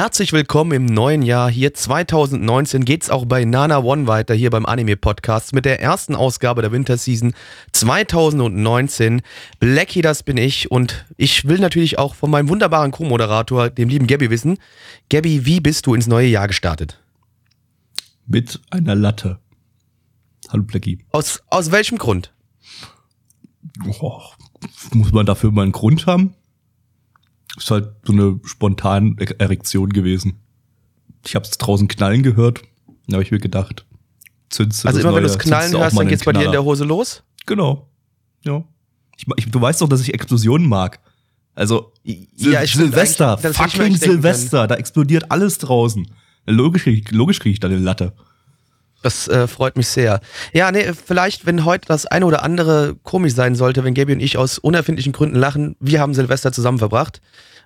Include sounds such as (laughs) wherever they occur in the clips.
Herzlich willkommen im neuen Jahr. Hier 2019 geht's auch bei Nana One weiter, hier beim Anime Podcast mit der ersten Ausgabe der Winterseason 2019. Blackie, das bin ich und ich will natürlich auch von meinem wunderbaren Co-Moderator, dem lieben Gabby, wissen. Gabby, wie bist du ins neue Jahr gestartet? Mit einer Latte. Hallo Blackie. Aus, aus welchem Grund? Oh, muss man dafür mal einen Grund haben? Ist halt so eine spontane Erektion gewesen. Ich habe es draußen knallen gehört. Da habe ich mir gedacht, zündest Also immer wenn du es knallen hörst, dann geht's bei dir in der Hose los? Genau. Ja. Ich, ich, du weißt doch, dass ich Explosionen mag. Also Sil Ja, Silvester, fucking Silvester, da explodiert alles draußen. Logisch, logisch kriege ich da eine Latte. Das äh, freut mich sehr. Ja, nee, vielleicht, wenn heute das eine oder andere komisch sein sollte, wenn Gabi und ich aus unerfindlichen Gründen lachen, wir haben Silvester zusammen verbracht.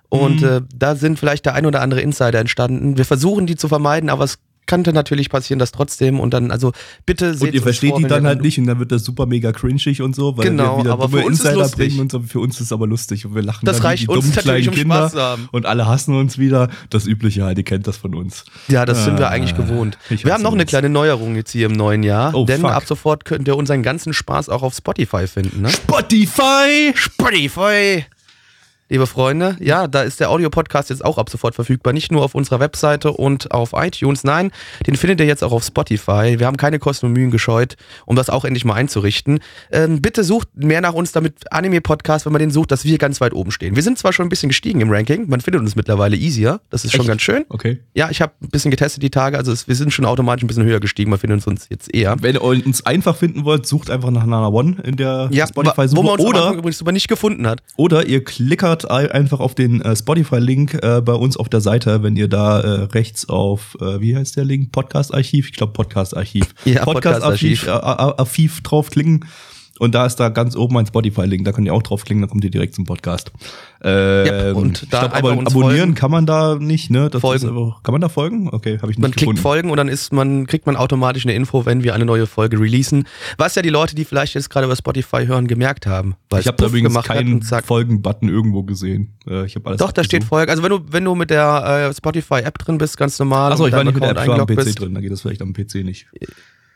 Und Mhm. äh, da sind vielleicht der ein oder andere Insider entstanden. Wir versuchen die zu vermeiden, aber es könnte natürlich passieren, dass trotzdem und dann, also bitte seht Und ihr versteht vor, die dann halt nicht und dann wird das super mega cringig und so, weil Genau, wir wieder aber dumme für uns ist Insider bringen und so. Für uns ist es aber lustig und wir lachen Das dann reicht die uns dummen kleinen um Kinder Spaß zu haben. und alle hassen uns wieder. Das Übliche halt, ihr kennt das von uns. Ja, das sind wir Ah, eigentlich gewohnt. Wir haben noch eine kleine Neuerung jetzt hier im neuen Jahr, Oh, denn fuck. ab sofort könnt ihr unseren ganzen Spaß auch auf Spotify finden. Ne? Spotify! Spotify. Liebe Freunde, ja, da ist der Audiopodcast jetzt auch ab sofort verfügbar. Nicht nur auf unserer Webseite und auf iTunes. Nein, den findet ihr jetzt auch auf Spotify. Wir haben keine Kosten und Mühen gescheut, um das auch endlich mal einzurichten. Ähm, bitte sucht mehr nach uns, damit Anime-Podcast, wenn man den sucht, dass wir ganz weit oben stehen. Wir sind zwar schon ein bisschen gestiegen im Ranking, man findet uns mittlerweile easier. Das ist schon Echt? ganz schön. Okay. Ja, ich habe ein bisschen getestet die Tage, also es, wir sind schon automatisch ein bisschen höher gestiegen. Man findet uns jetzt eher. Wenn ihr uns einfach finden wollt, sucht einfach nach Nana One in der Ja, wo man Spotify-Suche uns oder, übrigens aber nicht gefunden hat. oder ihr klickert ei- einfach auf den äh, Spotify-Link äh, bei uns auf der Seite, wenn ihr da äh, rechts auf, äh, wie heißt der Link? Podcast-Archiv? Ich glaube Podcast-Archiv. Ja, Podcast-Archiv äh, äh, Archiv draufklicken. Und da ist da ganz oben ein Spotify-Link, da könnt ihr auch draufklicken, dann kommt ihr direkt zum Podcast. Ähm, und ich da glaub, aber abonnieren folgen. kann man da nicht, ne? Das Folgen. Einfach, kann man da folgen? Okay, habe ich nicht Man klickt gefunden. folgen und dann ist man, kriegt man automatisch eine Info, wenn wir eine neue Folge releasen. Was ja die Leute, die vielleicht jetzt gerade über Spotify hören, gemerkt haben. Weil Ich habe da übrigens keinen. Folgen-Button irgendwo gesehen. Äh, ich habe alles Doch, da steht abgesucht. Folge. Also wenn du, wenn du mit der äh, Spotify-App drin bist, ganz normal. Achso, ich war nicht mit der App Account ich war am PC bist. drin, da geht das vielleicht am PC nicht.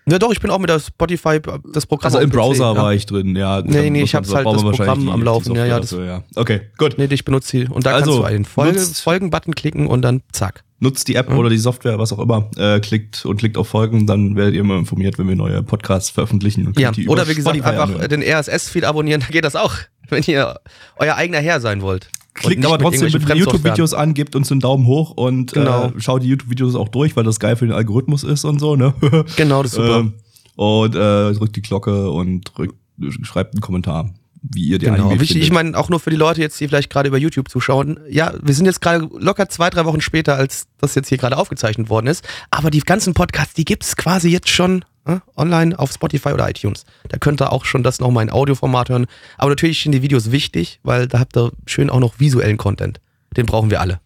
Ja doch, ich bin auch mit der Spotify, das Programm Also im Browser war ich drin, ja. Nee, nee, ich hab's halt das Programm am Laufen, ja, ja, ja. Okay, gut. Nee, ich benutze die. Und da Also, kannst du einen Folgen-Button klicken und dann zack. Nutzt die App Mhm. oder die Software, was auch immer, äh, klickt und klickt auf Folgen, dann werdet ihr immer informiert, wenn wir neue Podcasts veröffentlichen. Und Ja, oder wie gesagt, einfach den RSS-Feed abonnieren, (laughs) da geht das auch, wenn ihr euer eigener Herr sein wollt. Klickt aber mit trotzdem mit irgendwelchen YouTube-Videos an, gebt uns einen Daumen hoch und Genau. äh, schaut die YouTube-Videos auch durch, weil das geil für den Algorithmus ist und so, ne? (laughs) Genau, das ist super. Ähm, und äh, drückt die Glocke und drückt, schreibt einen Kommentar, wie ihr die Genau, Anime wichtig, findet. ich meine auch nur für die Leute jetzt, die vielleicht gerade über YouTube zuschauen. Ja, wir sind jetzt gerade locker zwei, drei Wochen später, als das jetzt hier gerade aufgezeichnet worden ist. Aber die ganzen Podcasts, die gibt's quasi jetzt schon äh, online auf Spotify oder iTunes. Da könnt ihr auch schon das nochmal in Audioformat hören. Aber natürlich sind die Videos wichtig, weil da habt ihr schön auch noch visuellen Content. Den brauchen wir alle.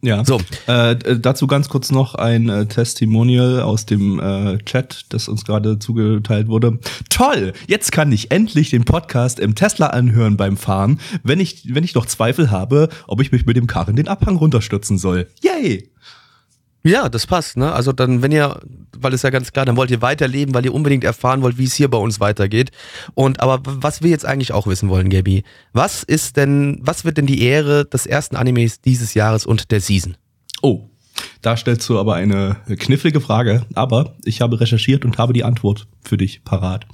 Ja. So. Äh, dazu ganz kurz noch ein äh, Testimonial aus dem äh, Chat, das uns gerade zugeteilt wurde. Toll! Jetzt kann ich endlich den Podcast im Tesla anhören beim Fahren, wenn ich, wenn ich noch Zweifel habe, ob ich mich mit dem Karren den Abhang runterstürzen soll. Yay! Ja, das passt, ne? Also dann, wenn ihr, weil es ja ganz klar, dann wollt ihr weiterleben, weil ihr unbedingt erfahren wollt, wie es hier bei uns weitergeht. Und aber was wir jetzt eigentlich auch wissen wollen, Gabi, was ist denn, was wird denn die Ehre des ersten Animes dieses Jahres und der Season? Oh, da stellst du aber eine knifflige Frage, aber ich habe recherchiert und habe die Antwort für dich parat.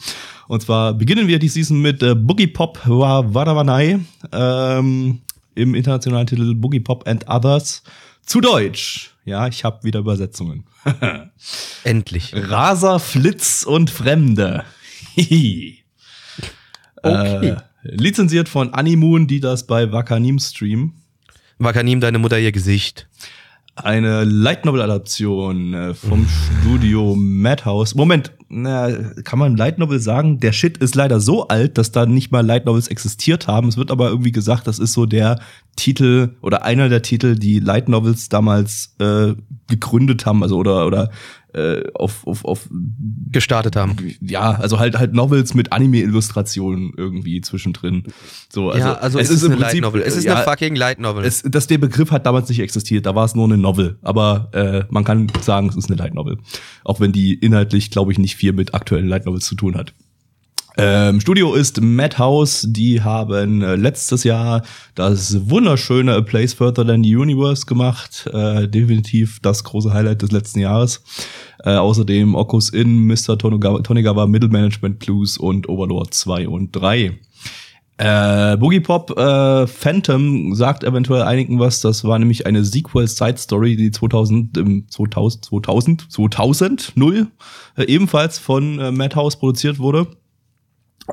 Und zwar beginnen wir die Season mit äh, Boogie Pop wa Wadawanai ähm, im internationalen Titel Boogie Pop and Others zu Deutsch. Ja, ich habe wieder Übersetzungen. (laughs) Endlich. Raser, Flitz und Fremde. (laughs) Hihi. Okay. Äh, lizenziert von Animoon, die das bei Wakanim streamen. Wakanim, deine Mutter ihr Gesicht. Eine Light Novel Adaption äh, vom Studio Madhouse. Moment, na, kann man Light Novel sagen? Der Shit ist leider so alt, dass da nicht mal Light Novels existiert haben. Es wird aber irgendwie gesagt, das ist so der Titel oder einer der Titel, die Light Novels damals äh, gegründet haben, also oder oder äh, auf, auf, auf gestartet haben. Ja, also halt halt Novels mit Anime-Illustrationen irgendwie zwischendrin. So, also, ja, also es, es ist, ist eine Light Novel. Es ist ja, eine fucking Light Novel. Es, das, der Begriff hat damals nicht existiert, da war es nur eine Novel. Aber äh, man kann sagen, es ist eine Light Novel. Auch wenn die inhaltlich, glaube ich, nicht viel mit aktuellen Light Novels zu tun hat. Ähm, Studio ist Madhouse. Die haben äh, letztes Jahr das wunderschöne A Place Further Than the Universe gemacht. Äh, definitiv das große Highlight des letzten Jahres. Äh, außerdem Okus In, Mr. Tonogawa, Tonigawa, Middle Management Clues und Overlord 2 und 3. Äh, Boogie Pop äh, Phantom sagt eventuell einigen was. Das war nämlich eine Sequel-Side-Story, die 2000, im 2000, 2000, 2000, 0, äh, ebenfalls von äh, Madhouse produziert wurde.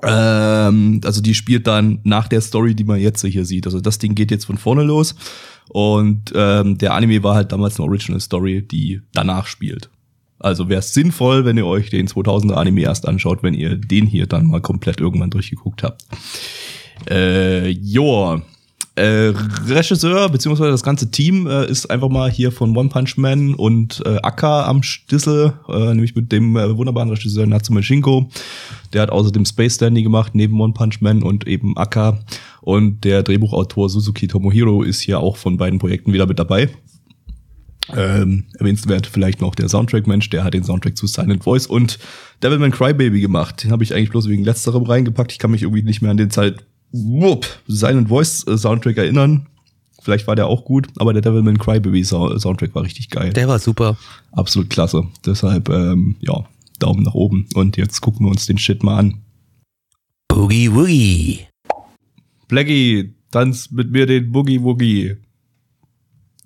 Ähm, also die spielt dann nach der Story, die man jetzt hier sieht. Also das Ding geht jetzt von vorne los. Und ähm, der Anime war halt damals eine Original Story, die danach spielt. Also wäre es sinnvoll, wenn ihr euch den 2000er Anime erst anschaut, wenn ihr den hier dann mal komplett irgendwann durchgeguckt habt. Äh, joa. Äh, Regisseur beziehungsweise das ganze Team äh, ist einfach mal hier von One Punch Man und äh, Akka am Stissel, äh, nämlich mit dem äh, wunderbaren Regisseur Natsume Shinko. Der hat außerdem Space Dandy gemacht, neben One Punch Man und eben Akka. Und der Drehbuchautor Suzuki Tomohiro ist hier auch von beiden Projekten wieder mit dabei. Ähm, erwähnenswert vielleicht noch der Soundtrack-Mensch, der hat den Soundtrack zu Silent Voice und Devilman Crybaby gemacht. Den habe ich eigentlich bloß wegen letzterem reingepackt. Ich kann mich irgendwie nicht mehr an den Zeit Wupp, Silent Voice äh, Soundtrack erinnern. Vielleicht war der auch gut, aber der Devilman Crybaby Soundtrack war richtig geil. Der war super. Absolut klasse. Deshalb, ähm, ja, Daumen nach oben. Und jetzt gucken wir uns den Shit mal an. Boogie Woogie. Blackie, tanz mit mir den Boogie Woogie.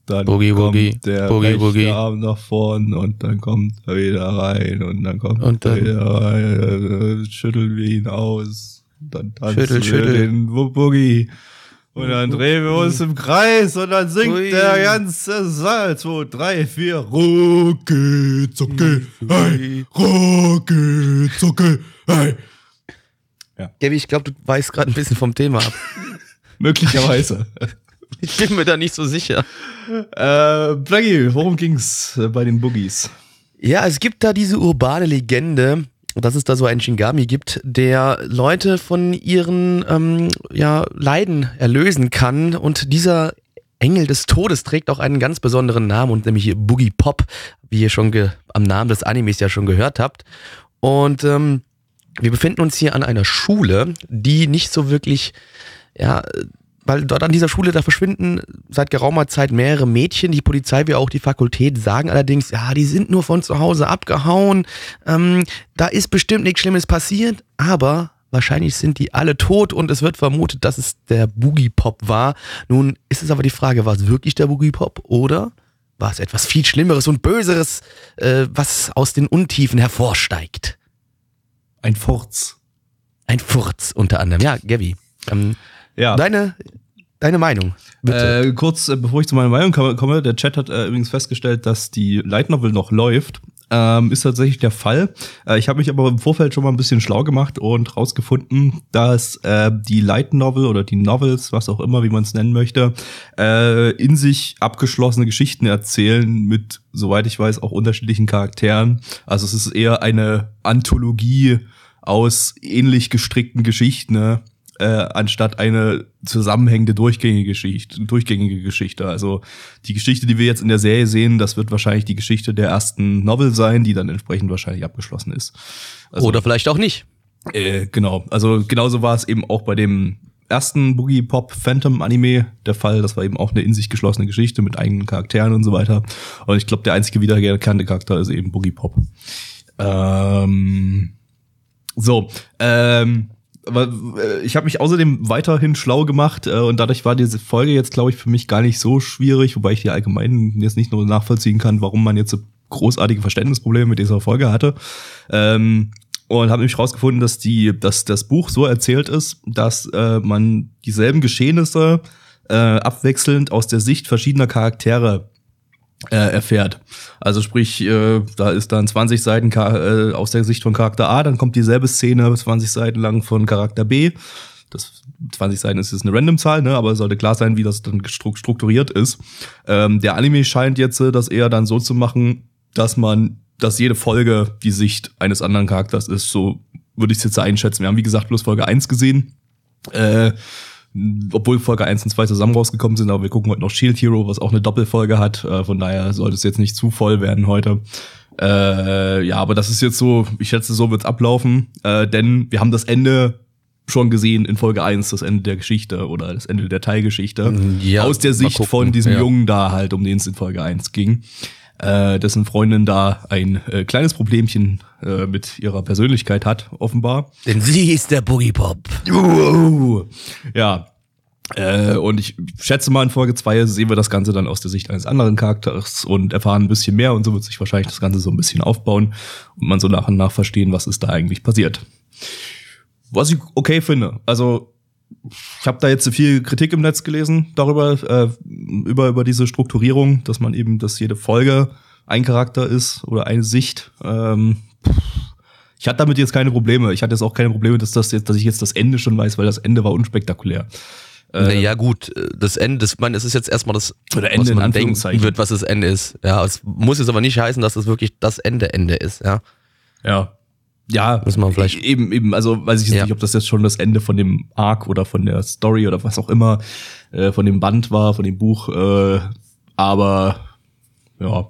Dann Boogie kommt Woogie. der Boogie rechte Woogie. Arm nach vorn und dann kommt er wieder rein und dann kommt Und er dann- wieder rein, schütteln wir ihn aus. Dann tanzen Schüttel, wir schüttel. den Bo- Boogie. Und dann drehen wir uns im Kreis und dann singt Ui. der ganze Saal. 2, 3, 4. Rucki, zucki, hey. Rucki, zucki, hey. Gabi, ich glaube, du weißt gerade ein bisschen vom Thema ab. (laughs) Möglicherweise. (laughs) Ich bin mir da nicht so sicher. äh, Blackie, worum ging's äh, bei den Boogies? Ja, es gibt da diese urbane Legende, dass es da so einen Shingami gibt, der Leute von ihren ähm, ja, Leiden erlösen kann. Und dieser Engel des Todes trägt auch einen ganz besonderen Namen, und nämlich Boogie Pop, wie ihr schon am Namen des Animes ja schon gehört habt. Und ähm, wir befinden uns hier an einer Schule, die nicht so wirklich, ja, weil dort an dieser Schule, da verschwinden seit geraumer Zeit mehrere Mädchen. Die Polizei wie auch die Fakultät sagen allerdings, ja, die sind nur von zu Hause abgehauen. Ähm, da ist bestimmt nichts Schlimmes passiert, aber wahrscheinlich sind die alle tot und es wird vermutet, dass es der Boogie Pop war. Nun ist es aber die Frage, war es wirklich der Boogie Pop oder war es etwas viel Schlimmeres und Böseres, äh, was aus den Untiefen hervorsteigt? Ein Furz. Ein Furz unter anderem. Ja, Gabi. Ähm, Ja. deine, deine Meinung, bitte. Äh, kurz, äh, bevor ich zu meiner Meinung komme, komme, der Chat hat äh, übrigens festgestellt, dass die Light Novel noch läuft. Ähm, ist tatsächlich der Fall. Äh, ich habe mich aber im Vorfeld schon mal ein bisschen schlau gemacht und rausgefunden, dass äh, die Light Novel oder die Novels, was auch immer, wie man es nennen möchte, äh, in sich abgeschlossene Geschichten erzählen mit, soweit ich weiß, auch unterschiedlichen Charakteren. Also es ist eher eine Anthologie aus ähnlich gestrickten Geschichten, ne? Äh, anstatt eine zusammenhängende durchgängige Geschichte, durchgängige Geschichte. Also die Geschichte, die wir jetzt in der Serie sehen, das wird wahrscheinlich die Geschichte der ersten Novel sein, die dann entsprechend wahrscheinlich abgeschlossen ist. Also, oder vielleicht auch nicht. äh, genau. Also genauso war es eben auch bei dem ersten Boogie Pop Phantom Anime der Fall. Das war eben auch eine in sich geschlossene Geschichte mit eigenen Charakteren und so weiter. Und ich glaube, der einzige wiedererkannte Charakter ist eben Boogie Pop. Ähm, so, ähm, aber, äh, ich habe mich außerdem weiterhin schlau gemacht äh, und dadurch war diese Folge jetzt, glaube ich, für mich gar nicht so schwierig, wobei ich die allgemein jetzt nicht nur nachvollziehen kann, warum man jetzt so großartige Verständnisprobleme mit dieser Folge hatte. Ähm, und habe nämlich rausgefunden, dass die, dass das Buch so erzählt ist, dass äh, man dieselben Geschehnisse äh, abwechselnd aus der Sicht verschiedener Charaktere äh, erfährt. Also sprich, äh, da ist dann 20 Seiten äh, aus der Sicht von Charakter A, dann kommt dieselbe Szene 20 Seiten lang von Charakter B. Das 20 Seiten ist jetzt eine Random-Zahl, ne, aber es sollte klar sein, wie das dann strukturiert ist. Ähm, der Anime scheint jetzt äh, das eher dann so zu machen, dass man, dass jede Folge die Sicht eines anderen Charakters ist. So würde ich es jetzt einschätzen. Wir haben, wie gesagt, bloß Folge 1 gesehen. Äh, obwohl Folge 1 und 2 zusammen rausgekommen sind, aber wir gucken heute noch Shield Hero, was auch eine Doppelfolge hat. Äh, von daher sollte es jetzt nicht zu voll werden heute. Äh, ja, aber das ist jetzt so, ich schätze, so wird's ablaufen. Äh, denn wir haben das Ende schon gesehen in Folge 1, das Ende der Geschichte oder das Ende der Teilgeschichte. Ja, aus der Sicht von diesem ja. Jungen da halt, um den es in Folge 1 ging. Äh, dessen Freundin da ein äh, kleines Problemchen äh, mit ihrer Persönlichkeit hat, offenbar. Denn sie ist der Boogie Pop. Uh, ja. Äh, und ich schätze mal, in Folge 2 sehen wir das Ganze dann aus der Sicht eines anderen Charakters und erfahren ein bisschen mehr und so wird sich wahrscheinlich das Ganze so ein bisschen aufbauen und man so nach und nach verstehen, was ist da eigentlich passiert. Was ich okay finde. Also ich habe da jetzt viel Kritik im Netz gelesen darüber, äh, über, über diese Strukturierung, dass man eben, dass jede Folge ein Charakter ist oder eine Sicht. Ähm, ich hatte damit jetzt keine Probleme. Ich hatte jetzt auch keine Probleme, dass, das jetzt, dass ich jetzt das Ende schon weiß, weil das Ende war unspektakulär. Äh, naja, gut, das Ende, das, man, es ist jetzt erstmal das, oder Ende was man denken wird, was das Ende ist. Ja, es muss jetzt aber nicht heißen, dass das wirklich das Ende Ende ist, ja. Ja. Ja, muss man vielleicht. Eben, eben, also weiß ich jetzt ja. nicht, ob das jetzt schon das Ende von dem Arc oder von der Story oder was auch immer, äh, von dem Band war, von dem Buch, äh, aber ja.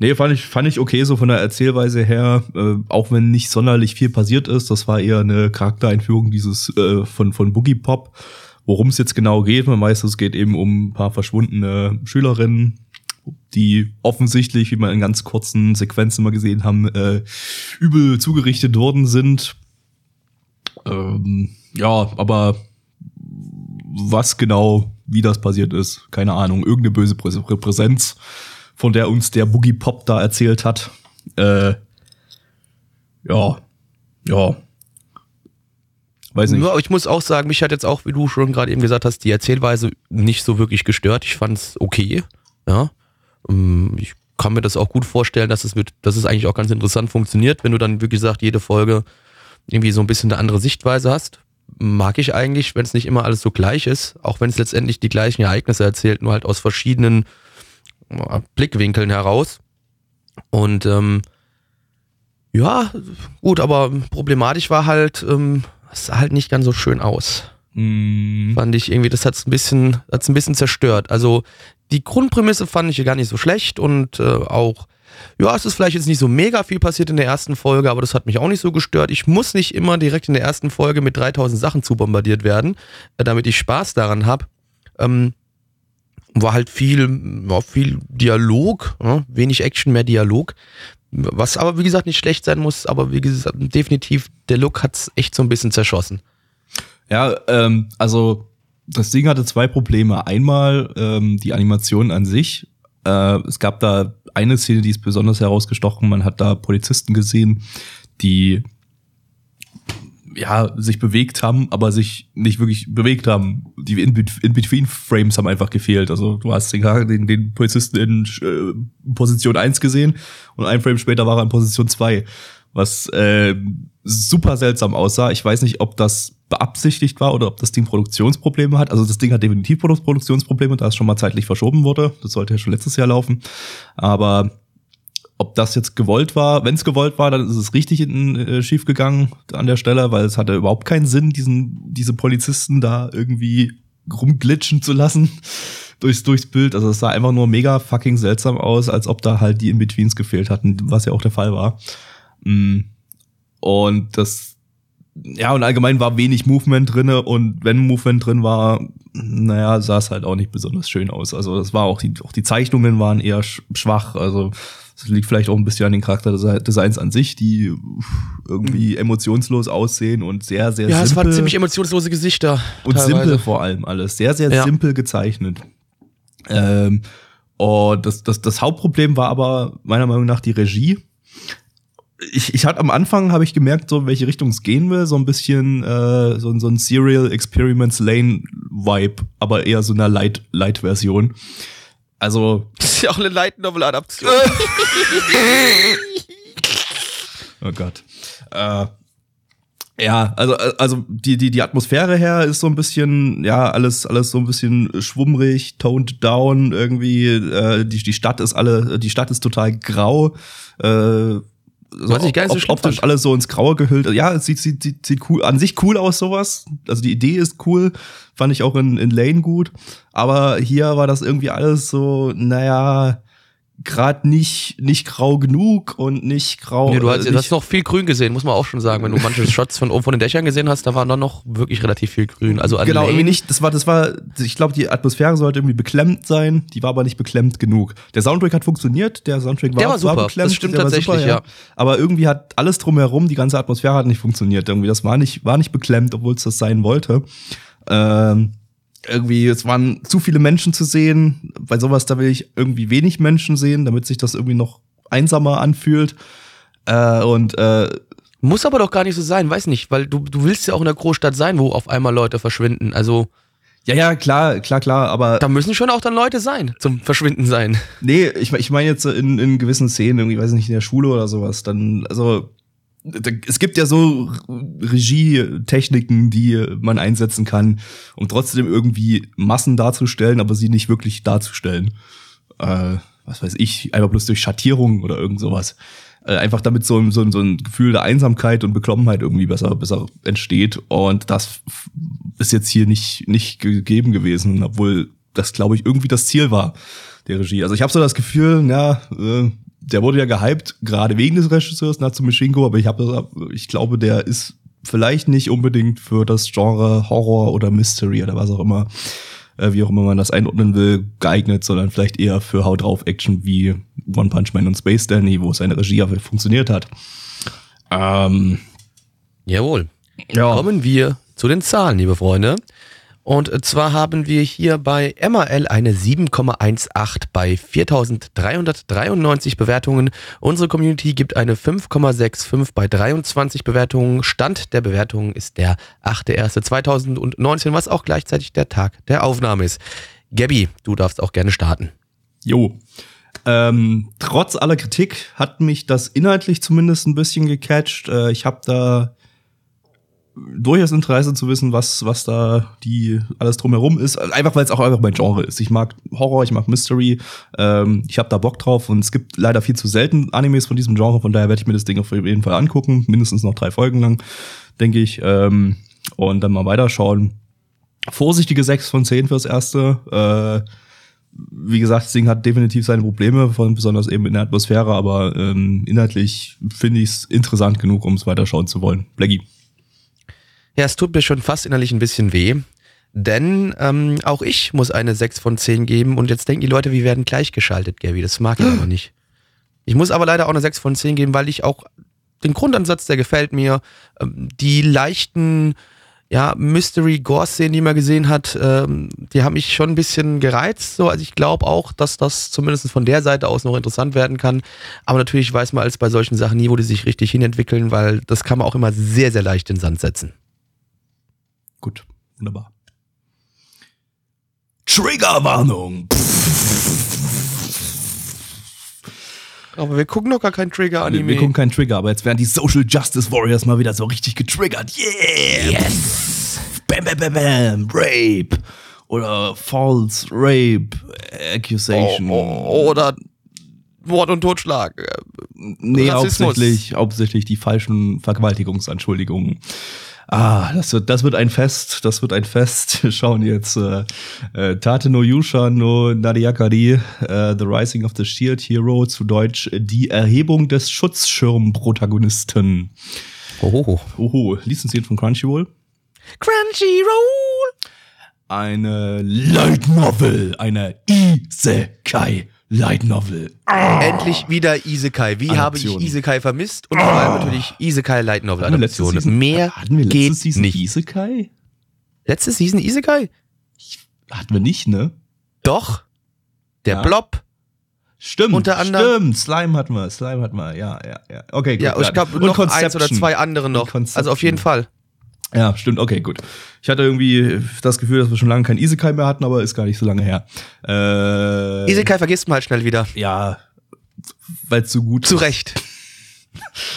Nee, fand ich, fand ich okay, so von der Erzählweise her, äh, auch wenn nicht sonderlich viel passiert ist. Das war eher eine Charaktereinführung dieses äh, von, von Boogie Pop. Worum es jetzt genau geht, man weiß, es geht eben um ein paar verschwundene Schülerinnen, die offensichtlich, wie wir in ganz kurzen Sequenzen mal gesehen haben, äh, übel zugerichtet worden sind. Ähm, ja, aber was genau, wie das passiert ist, keine Ahnung. Irgendeine böse Präsenz, von der uns der Boogie Pop da erzählt hat. Äh, ja, ja. Weiß nicht. Ja, ich muss auch sagen, mich hat jetzt auch, wie du schon gerade eben gesagt hast, die Erzählweise nicht so wirklich gestört. Ich fand es okay. Ja. Ähm, ich kann mir das auch gut vorstellen, dass es, mit, dass es eigentlich auch ganz interessant funktioniert, wenn du dann, wie gesagt, jede Folge irgendwie so ein bisschen eine andere Sichtweise hast. Mag ich eigentlich, wenn es nicht immer alles so gleich ist, auch wenn es letztendlich die gleichen Ereignisse erzählt, nur halt aus verschiedenen äh, Blickwinkeln heraus. Und ähm, ja, gut, aber problematisch war halt, ähm, es sah halt nicht ganz so schön aus. Mm. Fand ich irgendwie, das hat es ein bisschen, hat's ein bisschen zerstört. Also die Grundprämisse fand ich gar nicht so schlecht und äh, auch, ja, es ist vielleicht jetzt nicht so mega viel passiert in der ersten Folge, aber das hat mich auch nicht so gestört. Ich muss nicht immer direkt in der ersten Folge mit 3000 Sachen zu bombardiert werden, äh, damit ich Spaß daran habe. Ähm, war halt viel, ja, viel Dialog, ja, wenig Action, mehr Dialog. Was aber wie gesagt nicht schlecht sein muss, aber wie gesagt, definitiv, der Look hat's echt so ein bisschen zerschossen. Ja, ähm, also das Ding hatte zwei Probleme. Einmal ähm, die Animation an sich. Äh, es gab da eine Szene, die ist besonders herausgestochen. Man hat da Polizisten gesehen, die ja sich bewegt haben, aber sich nicht wirklich bewegt haben. Die In-Between-Frames haben einfach gefehlt. Also du hast den, den, den Polizisten in äh, Position 1 gesehen und ein Frame später war er in Position 2 was äh, super seltsam aussah. Ich weiß nicht, ob das beabsichtigt war oder ob das Ding Produktionsprobleme hat. Also das Ding hat definitiv Produktionsprobleme, da es schon mal zeitlich verschoben wurde. Das sollte ja schon letztes Jahr laufen. Aber ob das jetzt gewollt war, wenn es gewollt war, dann ist es richtig in, äh, schief gegangen an der Stelle, weil es hatte überhaupt keinen Sinn, diesen diese Polizisten da irgendwie rumglitschen zu lassen (laughs) durchs durchs Bild. Also es sah einfach nur mega fucking seltsam aus, als ob da halt die In-Betweens gefehlt hatten, was ja auch der Fall war. Mm. Und das, ja, und allgemein war wenig Movement drinne und wenn Movement drin war, naja, sah es halt auch nicht besonders schön aus. Also das war auch die, auch die Zeichnungen waren eher schwach. Also das liegt vielleicht auch ein bisschen an den Charakterdesigns an sich, die irgendwie mhm. emotionslos aussehen und sehr, sehr ja, simpel. Ja, es waren ziemlich emotionslose Gesichter. Und teilweise. simpel vor allem alles. Sehr, sehr ja. simpel gezeichnet. Ähm, und das, das, das Hauptproblem war aber meiner Meinung nach die Regie ich, ich hatte am Anfang habe ich gemerkt, so in welche Richtung es gehen will, so ein bisschen äh, so, so ein Serial Experiments Lane Vibe, aber eher so einer Light Light Version. Also Das ist ja auch eine Light Novel Adaption. (laughs) Oh Gott. Äh, ja, also, also die, die, die Atmosphäre her ist so ein bisschen, ja, alles, alles so ein bisschen schwummrig, toned down, irgendwie, äh, die, die Stadt ist alle, die Stadt ist total grau. Äh, so Was ich gar nicht so optisch fand. alles so ins Graue gehüllt. Ja, es sieht, sieht, sieht, sieht cool, an sich cool aus, sowas. Also die Idee ist cool, fand ich auch in, in Lane gut. Aber hier war das irgendwie alles so, naja, gerade nicht, nicht grau genug und nicht grau. Nee, du hast, äh, du hast noch viel Grün gesehen, muss man auch schon sagen. Wenn du manche (laughs) Shots von oben von den Dächern gesehen hast, da war dann noch wirklich relativ viel Grün. Also an genau, Lane, irgendwie nicht. Das war, das war, ich glaube, die Atmosphäre sollte irgendwie beklemmt sein, die war aber nicht beklemmt genug. Der Soundtrack hat funktioniert, der Soundtrack war, Der war super, das stimmt der war tatsächlich, ja. Aber irgendwie hat alles drumherum, die ganze Atmosphäre hat nicht funktioniert. Irgendwie, das war nicht, war nicht beklemmt, obwohl es das sein wollte. Ähm, irgendwie, es waren zu viele Menschen zu sehen. Bei sowas, da will ich irgendwie wenig Menschen sehen, damit sich das irgendwie noch einsamer anfühlt. Äh, und äh, Muss aber doch gar nicht so sein, weiß nicht, weil du, du willst ja auch in der Großstadt sein, wo auf einmal Leute verschwinden. Also ja, ja, klar, klar, klar, aber da müssen schon auch dann Leute sein, zum Verschwinden sein. Nee, ich, ich meine jetzt so in, in gewissen Szenen, irgendwie, weiß ich nicht, in der Schule oder sowas, dann, also, es gibt ja so Regietechniken, die man einsetzen kann, um trotzdem irgendwie Massen darzustellen, aber sie nicht wirklich darzustellen. Äh, was weiß ich, einfach bloß durch Schattierung oder irgend sowas. Äh, einfach damit so, ein- so, so ein Gefühl der Einsamkeit und Beklommenheit irgendwie besser, besser entsteht. Und das ist jetzt hier nicht, nicht gegeben gewesen, obwohl das, glaube ich, irgendwie das Ziel war der Regie. Also ich habe so das Gefühl, ja, äh, der wurde ja gehypt, gerade wegen des Regisseurs Natsumishinko, aber ich habe, ich glaube, der ist vielleicht nicht unbedingt für das Genre Horror oder Mystery oder was auch immer, äh, wie auch immer man das einordnen will, geeignet, sondern vielleicht eher für Haut drauf Action wie One Punch Man und Space Danny, wo seine Regie aber funktioniert hat. Ähm, Jawohl. ja. Kommen wir zu den Zahlen, liebe Freunde. Und zwar haben wir hier bei MRL eine 7,18 bei 4393 Bewertungen. Unsere Community gibt eine 5,65 bei 23 Bewertungen. Stand der Bewertungen ist der 8.1.2019, was auch gleichzeitig der Tag der Aufnahme ist. Gabby, du darfst auch gerne starten. Jo. Ähm, trotz aller Kritik hat mich das inhaltlich zumindest ein bisschen gecatcht. Äh, ich habe da durchaus Interesse zu wissen, was, was da die alles drumherum ist. Einfach weil es auch einfach mein Genre ist. Ich mag Horror, ich mag Mystery, ähm, ich habe da Bock drauf und es gibt leider viel zu selten Animes von diesem Genre, von daher werde ich mir das Ding auf jeden Fall angucken. Mindestens noch drei Folgen lang, denke ich. Ähm, und dann mal weiterschauen. Vorsichtige 6 von 10 fürs erste. Äh, wie gesagt, das Ding hat definitiv seine Probleme, von, besonders eben in der Atmosphäre, aber ähm, inhaltlich finde ich es interessant genug, um es weiterschauen zu wollen. Blackie. Ja, es tut mir schon fast innerlich ein bisschen weh. Denn ähm, auch ich muss eine 6 von 10 geben und jetzt denken die Leute, wir werden gleichgeschaltet, Gabby. Das mag ich aber nicht. Ich muss aber leider auch eine 6 von 10 geben, weil ich auch den Grundansatz, der gefällt mir, ähm, die leichten ja, Mystery-Gore-Szenen, die man gesehen hat, ähm, die haben mich schon ein bisschen gereizt. So. Also ich glaube auch, dass das zumindest von der Seite aus noch interessant werden kann. Aber natürlich weiß man als bei solchen Sachen nie, wo die sich richtig hinentwickeln, weil das kann man auch immer sehr, sehr leicht in den Sand setzen. Gut, wunderbar. Triggerwarnung. Aber wir gucken noch gar keinen Wir, Trigger-Anime. wir gucken keinen Trigger, aber jetzt werden die Social Justice Warriors mal wieder so richtig getriggert. Yeah! Yes! Bam, bam, bam, bam! Rape! Oder False Rape Accusation. Oh, oder Mord und Totschlag. Nee, Rassismus. hauptsächlich, hauptsächlich die falschen Vergewaltigungsanschuldigungen. Ah, das wird, das wird ein Fest, das wird ein Fest. Wir schauen jetzt äh, äh, Tate no Yusha no Nariakari, äh, The Rising of the Shield Hero, zu Deutsch Die Erhebung des Schutzschirmprotagonisten. Oh. Oho, lizenziert von Crunchyroll. Crunchyroll. Eine Light Novel, eine Isekai Light Novel. Endlich wieder Isekai. Wie habe ich Adaption. Isekai vermisst? Und vor allem natürlich Isekai Light Novel Adaption. Season- Mehr hatten wir letzte geht Season nicht. Isekai? Letzte Season Isekai? Hatten wir nicht, ne? Doch. Der Ja. Blob. Stimmt, Unter anderem- stimmt. Slime hatten wir, Slime hatten wir, ja, ja, ja. Okay, gut. Ja, ich glaube noch eins oder zwei andere noch. Also auf jeden. Fall. Ja, stimmt, okay, gut. Ich hatte irgendwie das Gefühl, dass wir schon lange kein Isekai mehr hatten, aber ist gar nicht so lange her. Äh, Isekai vergisst man halt schnell wieder. Ja, weil es so gut Zu ist. Recht.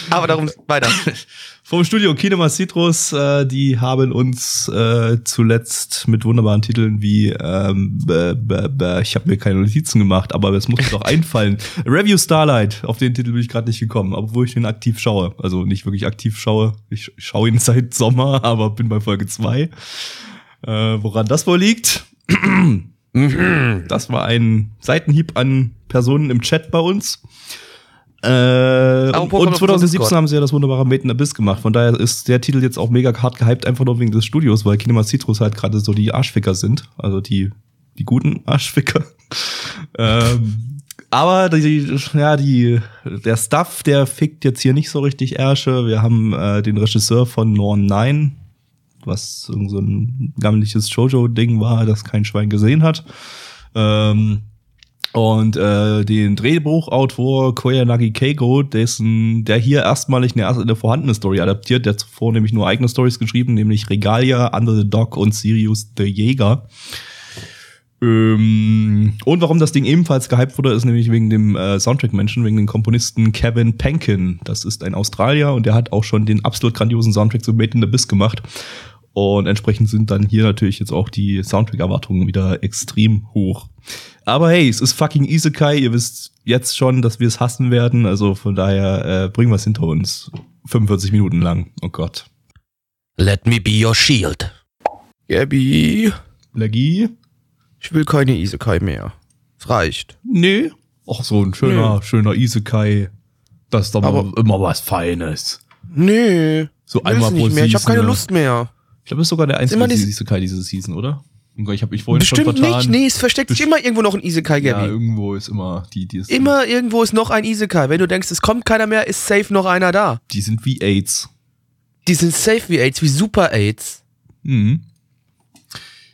Aber darum weiter. (laughs) Vom Studio Kinema Citrus, äh, die haben uns äh, zuletzt mit wunderbaren Titeln wie ähm, bäh, bäh, bäh, ich habe mir keine Notizen gemacht, aber es muss mir doch einfallen. (laughs) Review Starlight, auf den Titel bin ich gerade nicht gekommen, obwohl ich den aktiv schaue. Also nicht wirklich aktiv schaue. Ich schaue ihn (laughs) seit Sommer, aber bin bei Folge zwei. Äh, woran das wohl liegt? (clears throat) Das war ein Seitenhieb an Personen im Chat bei uns. Äh, und, Apropos und auf 2017 Discord. haben sie ja das wunderbare Made in Abyss gemacht. Von daher ist der Titel jetzt auch mega hart gehypt, einfach nur wegen des Studios, weil Kinema Citrus halt gerade so die Arschficker sind. Also die, die guten Arschficker. (laughs) ähm, aber die, ja, die, der Stuff, der fickt jetzt hier nicht so richtig Ärsche. Wir haben äh, den Regisseur von Norn 9, was so ein gammeliges Jojo-Ding war, das kein Schwein gesehen hat. Ähm, und äh, den Drehbuchautor Koyanagi Keiko, dessen, der hier erstmalig eine, eine vorhandene Story adaptiert, der zuvor nämlich nur eigene Stories geschrieben, nämlich Regalia, Under the Dog und Sirius the Jäger. Ähm, und warum das Ding ebenfalls gehypt wurde, ist nämlich wegen dem äh, Soundtrack-Menschen, wegen dem Komponisten Kevin Penkin. Das ist ein Australier und der hat auch schon den absolut grandiosen Soundtrack zu Made in the Abyss gemacht. Und entsprechend sind dann hier natürlich jetzt auch die Soundtrack-Erwartungen wieder extrem hoch. Aber hey, es ist fucking Isekai. Ihr wisst jetzt schon, dass wir es hassen werden. Also von daher äh, bringen wir es hinter uns. 45 Minuten lang. Oh Gott. Let me be your shield. Gabby, Legie? ich will keine Isekai mehr. Es reicht. Nee. Ach, so ein schöner, schöner Isekai. Das ist doch mal Aber- immer was Feines. Nee. So einmal pro nicht mehr. Ich habe Season, keine ne? Lust mehr. Ich glaube, das ist sogar der einzige diese- Isekai diese Season, oder? Ich habe mich vorhin Bestimmt schon vertan. nicht. Nee, es versteckt sich Best- immer irgendwo noch ein Isekai, Ja, Gabby. irgendwo ist immer die, die ist immer irgendwo ist noch ein Isekai. Wenn du denkst, es kommt keiner mehr, ist safe noch einer da. Die sind wie AIDS. Die sind safe wie AIDS, wie Super AIDS. Mhm.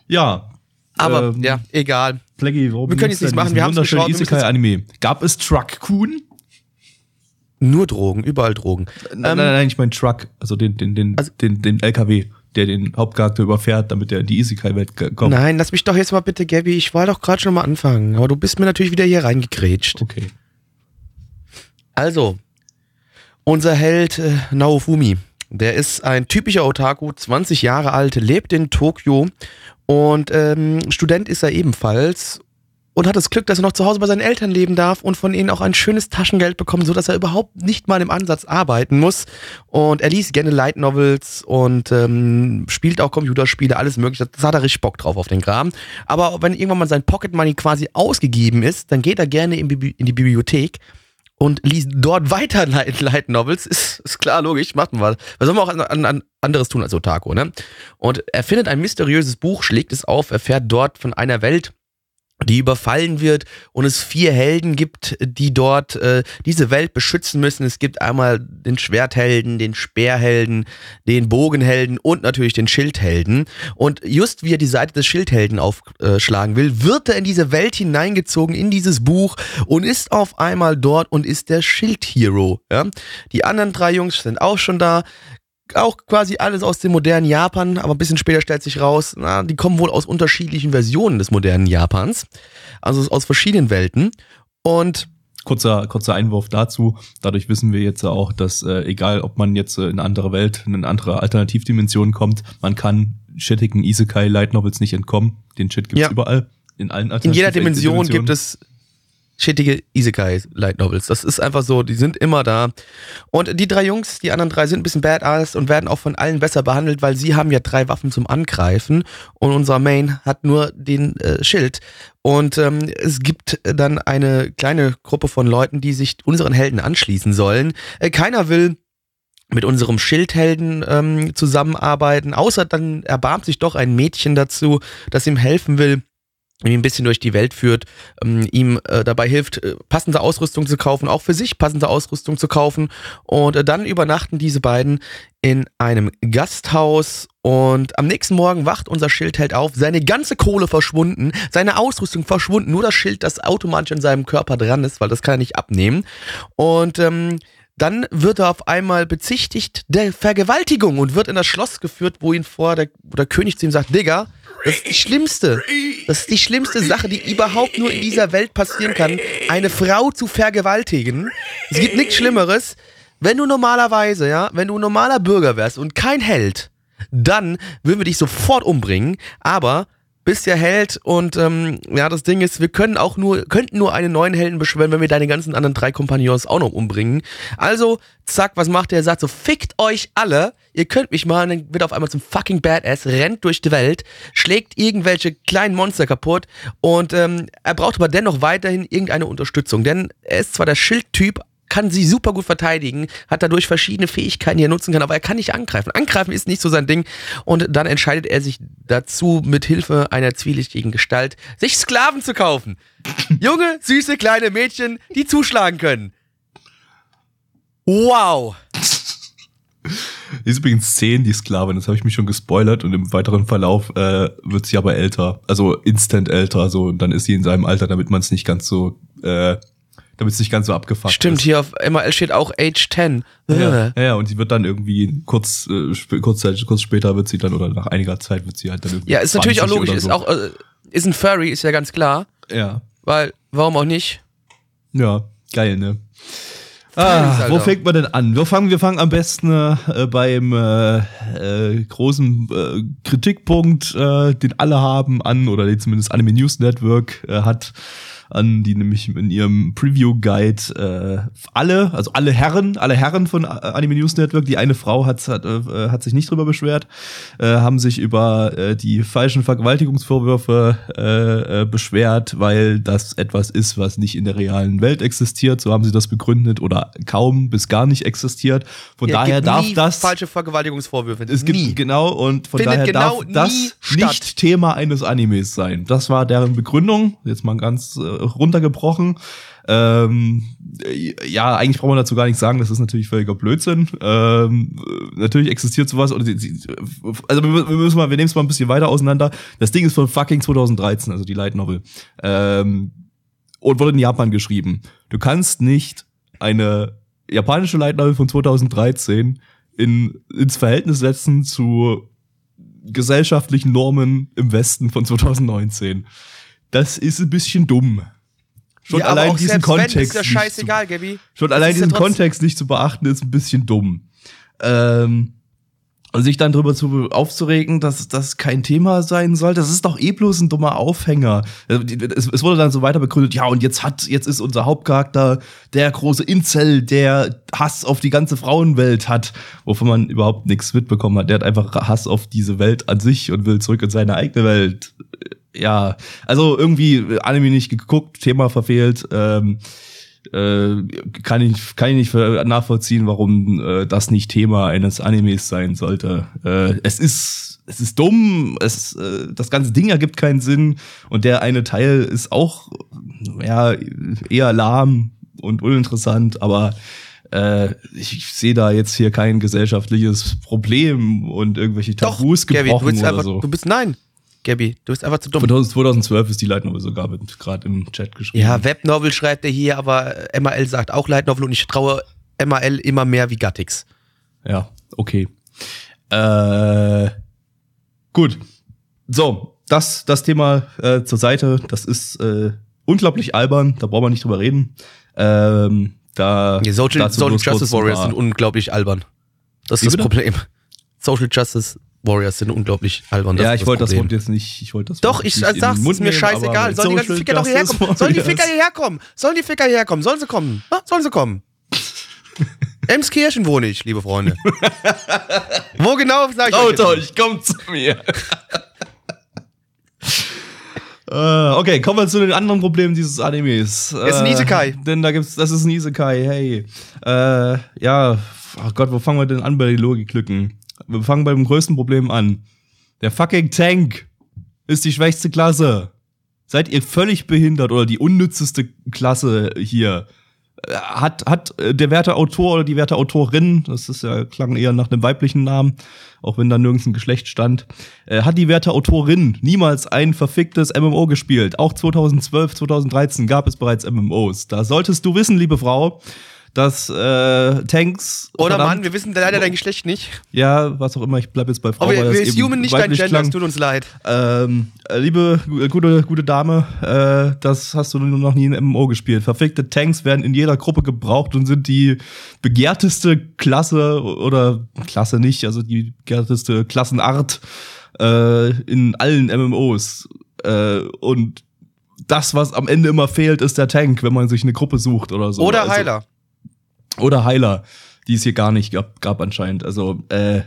Ja. Aber ähm, ja, egal. Flaggy, warum Wir können jetzt nichts denn machen, wir haben's wunderschönen Isekai-Anime. Gab es Truck Kun? Nur Drogen, überall Drogen. Nein, nein, nein, ich meine Truck, also den, den, den, Also- den, den LKW, der den Hauptcharakter überfährt, damit er in die Isekai-Welt kommt. Nein, lass mich doch jetzt mal bitte, Gabby. Ich wollte doch gerade schon mal anfangen. Aber du bist mir natürlich wieder hier reingekrätscht. Okay. Also, unser Held äh, Naofumi, der ist ein typischer Otaku, 20 Jahre alt, lebt in Tokio und ähm, Student ist er ebenfalls und hat das Glück, dass er noch zu Hause bei seinen Eltern leben darf und von ihnen auch ein schönes Taschengeld bekommt, so dass er überhaupt nicht mal im Ansatz arbeiten muss. Und er liest gerne Light Novels und ähm, spielt auch Computerspiele, alles mögliche. Das hat er richtig Bock drauf auf den Kram. Aber wenn irgendwann mal sein Pocket Money quasi ausgegeben ist, dann geht er gerne in, Bibli- in die Bibliothek und liest dort (laughs) weiter Light, Light Novels. Ist, ist klar, logisch, macht man was. Was soll man auch an, an, an anderes tun als Otaku, ne? Und er findet ein mysteriöses Buch, schlägt es auf, erfährt dort von einer Welt, die überfallen wird und es vier Helden gibt, die dort äh, diese Welt beschützen müssen. Es gibt einmal den Schwerthelden, den Speerhelden, den Bogenhelden und natürlich den Schildhelden. Und just wie er die Seite des Schildhelden aufschlagen will, wird er in diese Welt hineingezogen, in dieses Buch und ist auf einmal dort und ist der Schildhero. Ja? Die anderen drei Jungs sind auch schon da, auch quasi alles aus dem modernen Japan, aber ein bisschen später stellt sich raus, na, die kommen wohl aus unterschiedlichen Versionen des modernen Japans, also aus verschiedenen Welten. Und Kurzer, kurzer Einwurf dazu. Dadurch wissen wir jetzt auch, dass äh, egal, ob man jetzt äh, in eine andere Welt, in eine andere Alternativdimension kommt, man kann shittigen Isekai Light Novels nicht entkommen. Den Shit gibt's Ja. überall. In allen in jeder Dimension gibt es shittige Isekai Light Novels. Das ist einfach so, die sind immer da. Und die drei Jungs, die anderen drei sind ein bisschen badass und werden auch von allen besser behandelt, weil sie haben ja drei Waffen zum Angreifen und unser Main hat nur den äh, Schild. Und ähm, es gibt dann eine kleine Gruppe von Leuten, die sich unseren Helden anschließen sollen. Äh, keiner will mit unserem Schildhelden ähm, zusammenarbeiten, außer dann erbarmt sich doch ein Mädchen dazu, das ihm helfen will, ihm ein bisschen durch die Welt führt, ähm, ihm äh, dabei hilft, äh, passende Ausrüstung zu kaufen, auch für sich passende Ausrüstung zu kaufen. Und äh, dann übernachten diese beiden in einem Gasthaus Und am nächsten Morgen wacht unser Schildheld auf, seine ganze Kohle verschwunden, seine Ausrüstung verschwunden, nur das Schild, das automatisch in seinem Körper dran ist, weil das kann er nicht abnehmen. Und ähm, dann wird er auf einmal bezichtigt der Vergewaltigung und wird in das Schloss geführt, wo ihn vor der, wo der König zu ihm sagt, Digga, das ist die schlimmste, das ist die schlimmste Sache, die überhaupt nur in dieser Welt passieren kann, eine Frau zu vergewaltigen. Es gibt nichts Schlimmeres. Wenn du normalerweise, ja, wenn du ein normaler Bürger wärst und kein Held, dann würden wir dich sofort umbringen, aber bist ja Held und ähm, ja, das Ding ist, wir können auch nur, könnten nur einen neuen Helden beschwören, wenn wir deine ganzen anderen drei Kompagnons auch noch umbringen. Also, zack, was macht er? Er sagt so, fickt euch alle, ihr könnt mich mal, dann wird auf einmal zum fucking Badass, rennt durch die Welt, schlägt irgendwelche kleinen Monster kaputt und ähm, er braucht aber dennoch weiterhin irgendeine Unterstützung, denn er ist zwar der Schildtyp, kann sie super gut verteidigen, hat dadurch verschiedene Fähigkeiten, die er nutzen kann, aber er kann nicht angreifen. Angreifen ist nicht so sein Ding und dann entscheidet er sich dazu, mit Hilfe einer zwielichtigen Gestalt, sich Sklaven zu kaufen. (laughs) Junge, süße kleine Mädchen, die zuschlagen können. Wow. Die ist übrigens 10, die Sklavin, das habe ich mich schon gespoilert und im weiteren Verlauf äh, wird sie aber älter, also instant älter, so und dann ist sie in seinem Alter, damit man es nicht ganz so äh, damit es nicht ganz so abgefuckt Stimmt, ist. hier auf ML steht auch Age 10. Ja, Äh. ja, und sie wird dann irgendwie kurz, äh, sp kurz, Zeit, kurz später wird sie dann, oder nach einiger Zeit wird sie halt dann irgendwie. Ja, ist natürlich auch 20 logisch, oder ist so. auch, äh, ist ein Furry, ist ja ganz klar, Ja, weil, warum auch nicht? ja, geil, ne? Ah, wo fängt man denn an? Wir fangen, wir fangen am besten äh, beim äh, äh, großen äh, Kritikpunkt, äh, den alle haben, an, oder den zumindest Anime News Network äh, hat, an, die nämlich in ihrem Preview Guide äh, alle, also alle Herren, alle Herren von äh, Anime News Network, die eine Frau hat, hat, äh, hat sich nicht drüber beschwert, äh, haben sich über äh, die falschen Vergewaltigungsvorwürfe äh, äh, beschwert, weil das etwas ist, was nicht in der realen Welt existiert. So haben sie das begründet oder kaum bis gar nicht existiert. Von Ja, daher darf das falsche Vergewaltigungsvorwürfe. es gibt nie. genau und von Findet daher genau darf das nie nicht statt. Thema eines Animes sein. Das war deren Begründung. Jetzt mal ganz äh, runtergebrochen. Ähm, äh, ja, eigentlich braucht man dazu gar nichts sagen. Das ist natürlich völliger Blödsinn. Ähm, äh, natürlich existiert sowas. Und also wir, wir müssen mal, wir nehmen es mal ein bisschen weiter auseinander. Das Ding ist von fucking 2013, also die Light Novel. Ähm, und wurde in Japan geschrieben. Du kannst nicht eine japanische Light Novel von 2013 in, ins Verhältnis setzen zu gesellschaftlichen Normen im Westen von 2019. Das ist ein bisschen dumm. Schon Ja, allein diesen wenn, Kontext. ja nicht Gabi. Zu, schon allein ja diesen trotzdem- Kontext nicht zu beachten, ist ein bisschen dumm. Ähm, und sich dann drüber zu aufzuregen, dass das kein Thema sein soll, das ist doch eh bloß ein dummer Aufhänger. Also, Es, es wurde dann so weiter begründet, ja, und jetzt hat, jetzt ist unser Hauptcharakter der große Incel, der Hass auf die ganze Frauenwelt hat, wovon man überhaupt nichts mitbekommen hat. Der hat einfach Hass auf diese Welt an sich und will zurück in seine eigene Welt. Ja, also irgendwie Anime nicht geguckt, Thema verfehlt. Ähm, äh, kann ich kann ich nicht nachvollziehen, warum äh, das nicht Thema eines Animes sein sollte. Äh, es ist es ist dumm, es äh, das ganze Ding ergibt keinen Sinn und der eine Teil ist auch ja eher lahm und uninteressant, aber äh, ich, ich sehe da jetzt hier kein gesellschaftliches Problem und irgendwelche Doch, Tabus Gabi, du gebrochen bist oder einfach, so. du bist, nein, Gabi, du bist einfach zu dumm. 2012 ist die Light Novel sogar gerade im Chat geschrieben. Ja, Webnovel schreibt er hier, aber MAL sagt auch Light Novel und ich traue MAL immer mehr wie Gattix. Ja, okay. Äh, gut. So, das, das Thema äh, zur Seite, das ist äh, unglaublich albern, da brauchen wir nicht drüber reden. Ähm, da Die Social, Social Justice Warriors sind unglaublich albern. Das Wie ist das bitte? Problem. Social Justice Warriors sind unglaublich albern. Ja, ich wollte das. Wort jetzt nicht. Ich wollte das Doch, ich sag's, ist mir scheißegal. Sollen die ganzen Ficker doch hierher kommen? Sollen die. Ficker hierher kommen? Sollen die Ficker hierher kommen? Sollen sie kommen? Sollen sie kommen? Emskirchen wohne ich, liebe Freunde. (laughs) Wo genau, sag ich euch Traut euch, nicht. kommt zu mir. (laughs) Äh, okay, kommen wir zu den anderen Problemen dieses Animes. Es ist ein Äh, Isekai. Denn da gibt's, das ist ein Isekai, hey. Äh, ja, ach Gott, wo fangen wir denn an bei den Logiklücken? Wir fangen beim größten Problem an. Der fucking Tank ist die schwächste Klasse. Seid ihr völlig behindert oder die unnützeste Klasse hier? äh, hat, hat äh, der werte Autor oder die werte Autorin, das ist ja, klang eher nach einem weiblichen Namen, auch wenn da nirgends ein Geschlecht stand, äh, hat die werte Autorin niemals ein verficktes MMO gespielt. Auch 2012, 2013 gab es bereits MMOs. Da solltest du wissen, liebe Frau, dass äh, Tanks. Oder verdammt- Mann, wir wissen leider dein Geschlecht nicht. Ja, was auch immer, ich bleib jetzt bei Frau. Aber wir, assumen nicht dein Gender, es tut uns leid. Ähm, äh, liebe gu- gute, gute Dame, äh, das hast du noch nie in MMO gespielt. Verfickte Tanks werden in jeder Gruppe gebraucht und sind die begehrteste Klasse oder Klasse nicht, also die begehrteste Klassenart äh, in allen MMOs. Äh, und das, was am Ende immer fehlt, ist der Tank, wenn man sich eine Gruppe sucht oder so. Oder Also- Heiler. Oder Heiler, die es hier gar nicht gab, gab anscheinend. Also, äh,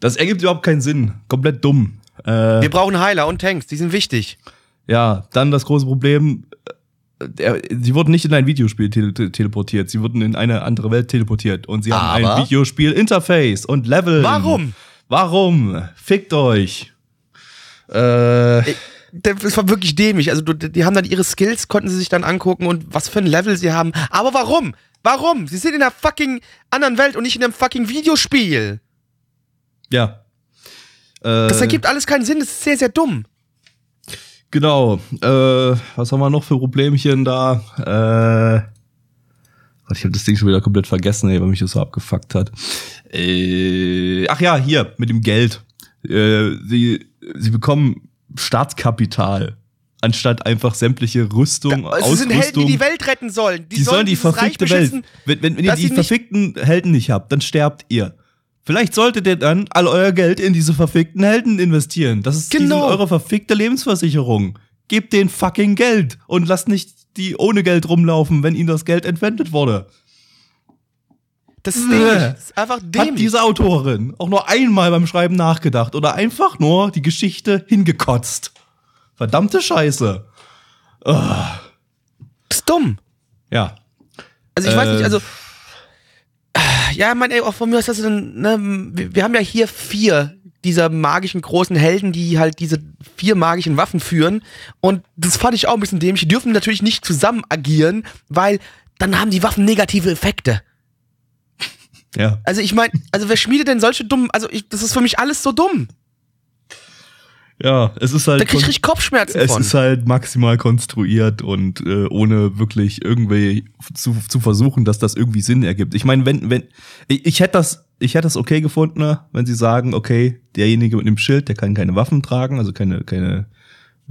das ergibt überhaupt keinen Sinn. Komplett dumm. Äh, Wir brauchen Heiler und Tanks, die sind wichtig. ja, dann das große Problem, äh, sie wurden nicht in ein Videospiel tele te- teleportiert, sie wurden in eine andere Welt teleportiert und sie haben Aber? ein Videospiel-Interface und Level. Warum? Warum? Fickt euch. Äh, Das war wirklich dämlich. Also die haben dann ihre Skills, konnten sie sich dann angucken und was für ein Level sie haben. Aber warum? Warum? Sie sind in einer fucking anderen Welt und nicht in einem fucking Videospiel. ja. Äh, Das ergibt alles keinen Sinn, das ist sehr, sehr dumm. Genau. Äh, was haben wir noch für Problemchen da? Äh, Gott, ich habe das Ding schon wieder komplett vergessen, ey, weil mich das so abgefuckt hat. Äh, ach ja, hier, mit dem Geld. Äh, sie, sie bekommen Staatskapital, anstatt einfach sämtliche Rüstung, Es sind Helden, Ausrüstung. die die Welt retten sollen. Die, die sollen die dieses Reich verfickte Welt. Wenn, wenn, ihr die verfickten Helden nicht habt, dann sterbt ihr. Vielleicht solltet ihr dann all euer Geld in diese verfickten Helden investieren. Das ist die Genau. eure verfickte Lebensversicherung. Gebt denen fucking Geld und lasst nicht die ohne Geld rumlaufen, wenn ihnen das Geld entwendet wurde. Das ist dämlich. Äh. Das ist einfach Hat dämlich. diese Autorin auch nur einmal beim Schreiben nachgedacht oder einfach nur die Geschichte hingekotzt. Verdammte Scheiße. das ist dumm. Ja. Also ich weiß Äh, nicht, also ja, mein, ey, auch von mir aus, das dann, ne, wir, wir haben ja hier vier dieser magischen großen Helden, die halt diese vier magischen Waffen führen. Und das fand ich auch ein bisschen dämlich. Die dürfen natürlich nicht zusammen agieren, weil dann haben die Waffen negative Effekte. Ja. Also ich meine, also wer schmiedet denn solche dummen, also ich, das ist für mich alles so dumm. Ja, es ist halt. Da krieg ich richtig Kopfschmerzen Es von. ist halt maximal konstruiert und äh, ohne wirklich irgendwie zu, zu versuchen, dass das irgendwie Sinn ergibt. Ich meine, wenn, wenn, ich, ich hätte das, ich hätte das okay gefunden, ne, wenn sie sagen, okay, derjenige mit dem Schild, der kann keine Waffen tragen, also keine, keine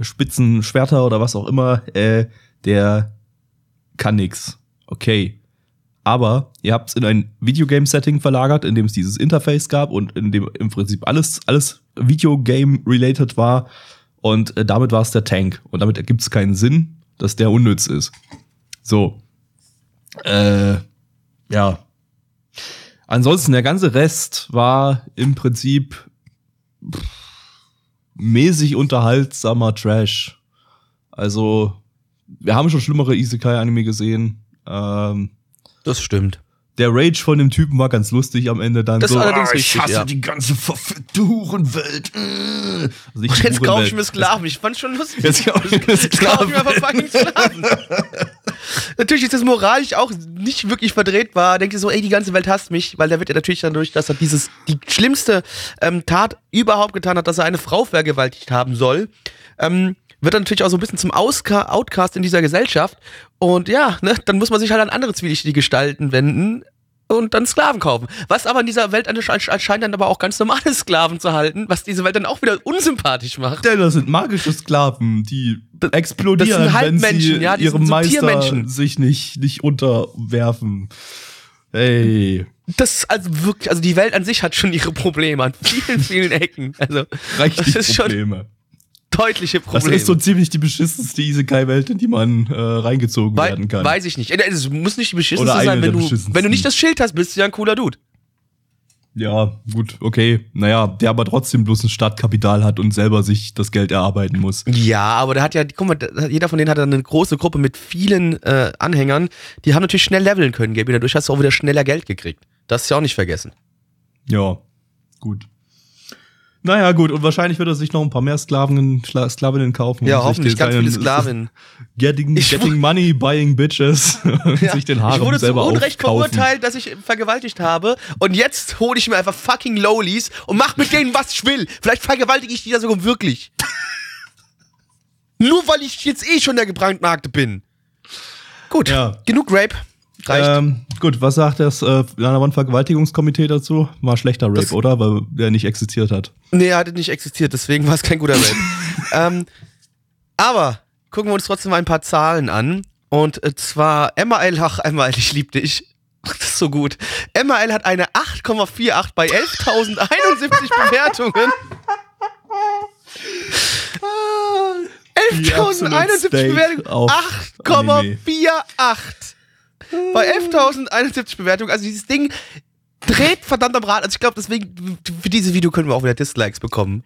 spitzen Schwerter oder was auch immer, äh, der kann nix. Okay. Aber ihr habt es in ein Videogame-Setting verlagert, in dem es dieses Interface gab und in dem im Prinzip alles, alles Videogame-related war. Und äh, damit war es der Tank. Und damit ergibt es keinen Sinn, dass der unnütz ist. So. Äh, ja. Ansonsten, der ganze Rest war im Prinzip pff, mäßig unterhaltsamer Trash. Also, wir haben schon schlimmere Isekai-Anime gesehen. Ähm, Das stimmt. der Rage von dem Typen war ganz lustig am Ende dann Das so. ist allerdings "Ah, ich hasse ja. die ganze verfickte Hurenwelt. äh." Also Jetzt kaufe ich mir Sklaven. Ich fand's schon lustig. Jetzt kauf ich mir Jetzt kaufe ich mir (laughs) Sklaven. Sklaven. (laughs) natürlich ist das moralisch auch nicht wirklich verdrehtbar. Denkt ihr so, ey, die ganze Welt hasst mich, weil der wird ja natürlich dadurch, dass er dieses, die schlimmste ähm, Tat überhaupt getan hat, dass er eine Frau vergewaltigt haben soll, ähm, wird er natürlich auch so ein bisschen zum Auska Outcast in dieser Gesellschaft. Und ja, ne, dann muss man sich halt an andere zwielichtige Gestalten wenden und dann Sklaven kaufen. Was aber in dieser Welt ansch- anscheinend dann aber auch ganz normale (laughs) Sklaven zu halten, was diese Welt dann auch wieder unsympathisch macht. Denn das sind magische Sklaven, die explodieren, das sind wenn Halbmenschen, sie ja, die ihrem sind so Meister sich nicht, nicht unterwerfen. Hey, Das ist also wirklich, also die Welt an sich hat schon ihre Probleme an vielen, vielen Ecken. Also richtig das ist schon Probleme. Deutliche Das Probleme. ist so ziemlich die beschissenste Isekai-Welt, in die man äh, reingezogen Wei- werden kann. Weiß ich nicht. Es muss nicht die beschissenste sein, wenn du, wenn du nicht das Schild hast, bist du ja ein cooler Dude. Ja, gut, okay. Naja, der aber trotzdem bloß ein Startkapital hat und selber sich das Geld erarbeiten muss. Ja, aber der hat ja, guck mal, der- jeder von denen hat dann eine große Gruppe mit vielen äh, Anhängern. Die haben natürlich schnell leveln können, Gabi. Dadurch hast du auch wieder schneller Geld gekriegt. Das ist ja auch nicht vergessen. Ja, gut. Naja, gut, und wahrscheinlich wird er sich noch ein paar mehr Sklaven, Sklavinnen kaufen. Ja, hoffentlich ganz viele seinen- Sklavinnen. Getting, Ich getting money, buying bitches. (laughs) Ja. sich den ich Haaren wurde zu selber Unrecht aufkaufen. verurteilt, dass ich vergewaltigt habe. Und jetzt hole ich mir einfach fucking Lowlies und mach mit denen, was ich will. Vielleicht vergewaltige ich die da sogar wirklich. (laughs) Nur weil ich jetzt eh schon der gebrandmarkte bin. Gut, Ja. genug Rape. Reicht. Ähm, gut, was sagt das äh, Vergewaltigungskomitee dazu? War schlechter Rape, Das- oder? Weil der nicht existiert hat. Nee, er hatte nicht existiert, deswegen war es kein guter Rape. (laughs) ähm, aber gucken wir uns trotzdem mal ein paar Zahlen an. Und äh, zwar MAL, ach, MAL, ich lieb dich. (laughs) Das ist so gut. MAL hat eine 8,48 bei 11.071 (laughs) Bewertungen. Die Absolute 11.071 Steak Bewertungen. auf 8,48. Bei 11.071 Bewertungen. Also dieses Ding dreht verdammt am Rad. Also ich glaube, deswegen, für dieses Video können wir auch wieder Dislikes bekommen.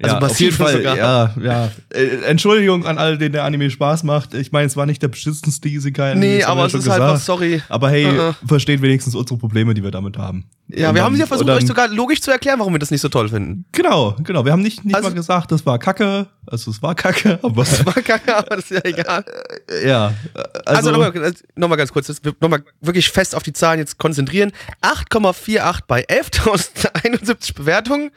Also ja, auf jeden Fall. sogar. Ja, ja. Äh, Entschuldigung an alle, denen der Anime Spaß macht. Ich meine, es war nicht der beschissenste Isekai. Nee, aber es ist halt einfach, sorry. Aber hey, Uh-uh. versteht wenigstens unsere Probleme, die wir damit haben. Ja, Und wir dann- haben ja versucht, dann- euch sogar logisch zu erklären, warum wir das nicht so toll finden. Genau, genau. Wir haben nicht, nicht Also- mal gesagt, das war Kacke. Also es war Kacke, (laughs) aber Das war kacke, aber das ist ja egal. ja. Also, Also, nochmal noch mal ganz kurz, nochmal wirklich fest auf die Zahlen jetzt konzentrieren. 8,48 bei 11.071 Bewertungen.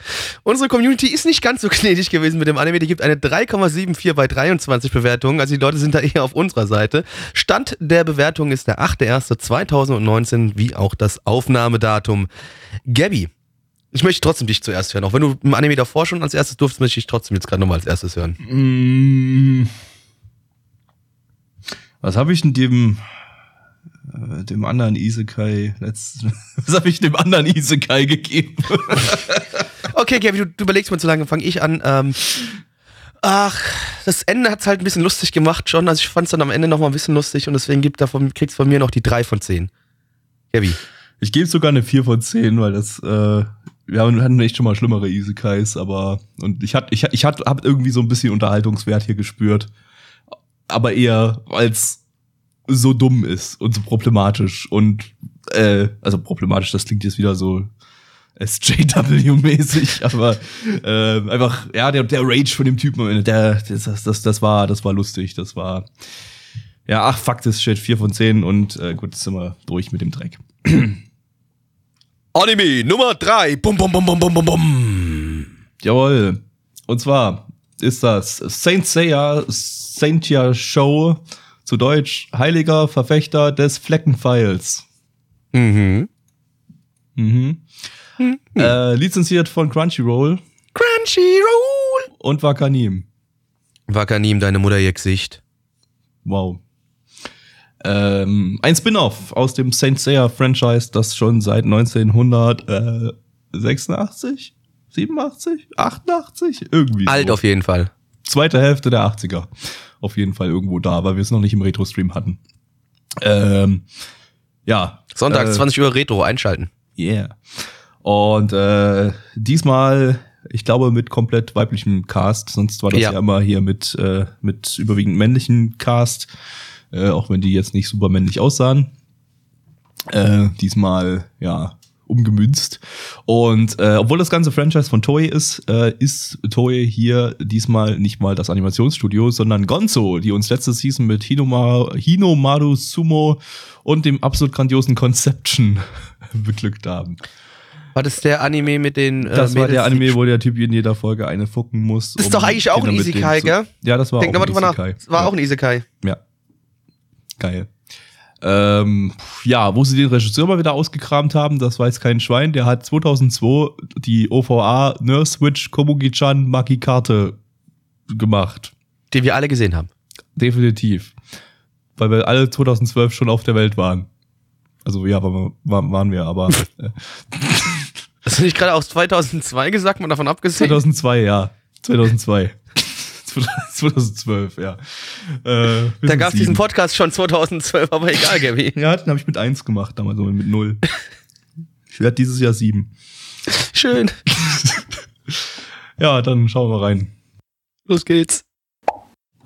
Unsere Community ist nicht ganz so gnädig gewesen mit dem Anime. Die gibt eine 3,74 bei 23 Bewertungen. Also die Leute sind da eher auf unserer Seite. Stand der Bewertung ist der 8.1.2019, wie auch das Aufnahmedatum. Gabby, ich möchte trotzdem dich zuerst hören. Auch wenn du im Anime davor schon als erstes durftest, möchte ich trotzdem jetzt gerade nochmal als erstes hören. Mm. Was habe ich denn dem äh, dem anderen Isekai letzt (laughs) Was habe ich dem anderen Isekai gegeben? (laughs) Okay, Gaby, du, du überlegst mal zu lange, fange ich an. Ähm, ach, das Ende hat's halt ein bisschen lustig gemacht schon. Also ich fand's dann am Ende noch mal ein bisschen lustig und deswegen gibt davon, von mir noch die 3 von 10. Gaby. Ich gebe sogar eine 4 von 10, weil das äh, wir hatten echt schon mal schlimmere Isekais, aber und ich hatte ich ich hatte hab irgendwie so ein bisschen Unterhaltungswert hier gespürt, aber eher als so dumm ist und so problematisch und äh, also problematisch, das klingt jetzt wieder so SJW-mäßig, (laughs) aber äh, einfach, ja, der, der Rage von dem Typen am Ende, der, das, das, das, das war, das war lustig, das war, ja, ach, fuck this shit, 4 von 10 und äh, gut, jetzt sind wir durch mit dem Dreck. (clears throat) Anime Nummer 3. Bum, bum, bum, bum, bum, bum, bum. Jawohl. Und zwar ist das Saint Seiya Saintia Show, zu Deutsch Heiliger Verfechter des Fleckenpfeils. Mhm. Mhm. Äh, lizenziert von Crunchyroll Crunchyroll. und Wakanim. Wakanim, deine Mutter ihr Gesicht. Wow. Ähm, ein Spin-off aus dem Saint Seiya Franchise, das schon seit 1986, 87, 88, irgendwie Alt so. auf jeden Fall. zweite Hälfte der 80er. Auf jeden Fall irgendwo da, weil wir es noch nicht im Retro-Stream hatten. Ähm, ja. Sonntags, äh, 20 Uhr Retro, einschalten. Yeah. Und äh, diesmal, ich glaube, mit komplett weiblichem Cast. Sonst war das Ja. ja, immer hier mit, äh, mit überwiegend männlichen Cast. Äh, auch wenn die jetzt nicht super männlich aussahen. Äh, diesmal, ja, umgemünzt. Und äh, obwohl das ganze Franchise von Toei ist, äh, ist Toei hier diesmal nicht mal das Animationsstudio, sondern Gonzo, die uns letzte Season mit Hinoma, Hinomaru Sumo und dem absolut grandiosen Conception (laughs) beglückt haben. War das der Anime mit den äh, Das war Mädels, der Anime, wo der Typ in jeder Folge eine fucken muss. Das ist doch eigentlich auch ein Isekai, gell? Ja, das war Denk auch ein nach. Isekai. Das war ja. auch ein Isekai. Ja. Geil. Ähm, ja, wo sie den Regisseur mal wieder ausgekramt haben, das weiß kein Schwein. Der hat 2002 die OVA Nurse Witch Komugi-chan Maki-Karte gemacht. Den wir alle gesehen haben. Definitiv. Weil wir alle 2012 schon auf der Welt waren. Also ja, war, war, waren wir, aber Hast du nicht gerade aus 2002 gesagt, mal davon abgesehen? 2002, ja. 2002. 2012, ja. Äh, Da gab es diesen. Podcast schon 2012, aber egal, Gaby. (laughs) Ja, den habe ich mit eins gemacht, damals so mit null. Ich werde dieses Jahr sieben. Schön. (laughs) Ja, dann schauen wir rein. Los geht's.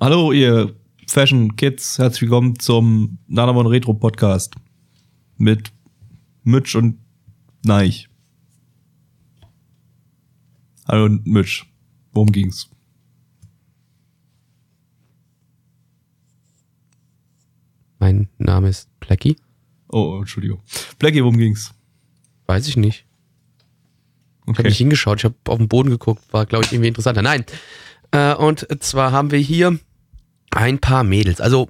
Hallo, ihr Fashion Kids, herzlich willkommen zum Nanamon Retro Podcast mit Mitch und Neich. Hallo Mitch, worum ging's? Mein Name ist Plecky. Oh, Entschuldigung. Blackie, worum ging's? Weiß ich nicht. Ich habe nicht hingeschaut, ich habe auf den Boden geguckt, war, glaube ich, irgendwie interessanter. Nein. Äh, und zwar haben wir hier ein paar Mädels. Also,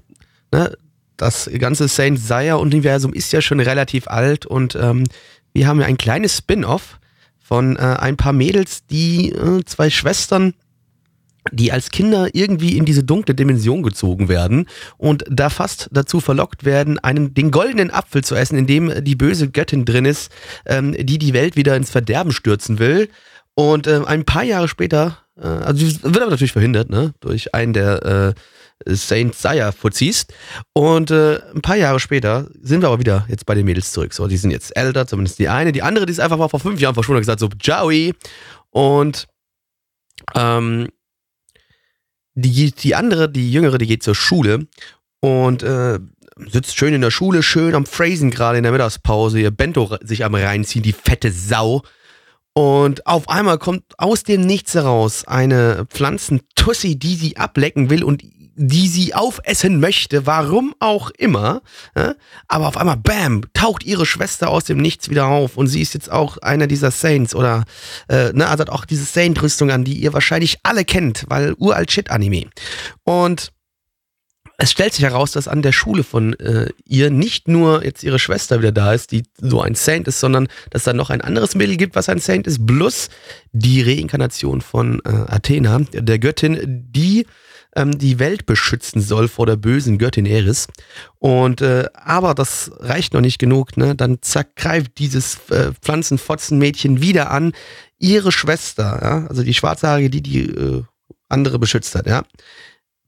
ne, das ganze Saint Seiya-Universum ist ja schon relativ alt und ähm, wir haben ja ein kleines Spin-off von äh, ein paar Mädels, die äh, zwei Schwestern die als Kinder irgendwie in diese dunkle Dimension gezogen werden und da fast dazu verlockt werden, einen den goldenen Apfel zu essen, in dem die böse Göttin drin ist, ähm, die die Welt wieder ins Verderben stürzen will. Und äh, ein paar Jahre später, äh, also wird aber natürlich verhindert, ne, durch einen der äh, Saint Seiya Fuzis. Und äh, ein paar Jahre später sind wir aber wieder jetzt bei den Mädels zurück. So, die sind jetzt älter, zumindest die eine. Die andere, die ist einfach mal vor fünf Jahren verschwunden und gesagt so, Joey. Und ähm, die, die andere, die jüngere, die geht zur Schule und äh, sitzt schön in der Schule, schön am Phrasen gerade in der Mittagspause, ihr Bento sich am reinziehen, die fette Sau. Und auf einmal kommt aus dem Nichts heraus eine Pflanzentussi, die sie ablecken will und die sie aufessen möchte, warum auch immer. Aber auf einmal, bam, taucht ihre Schwester aus dem Nichts wieder auf und sie ist jetzt auch einer dieser Saints oder, äh, ne, also hat auch diese Saint-Rüstung an, die ihr wahrscheinlich alle kennt, weil uralt Shit-Anime. Und es stellt sich heraus, dass an der Schule von äh, ihr nicht nur jetzt ihre Schwester wieder da ist, die so ein Saint ist, sondern dass da noch ein anderes Mädel gibt, was ein Saint ist, plus die Reinkarnation von äh, Athena, der Göttin, die ähm, die Welt beschützen soll vor der bösen Göttin Eris. Und äh, aber das reicht noch nicht genug, ne? Dann zergreift dieses äh, Pflanzenfotzenmädchen wieder an ihre Schwester, ja? also die Schwarzhaarige, die die äh, andere beschützt hat, ja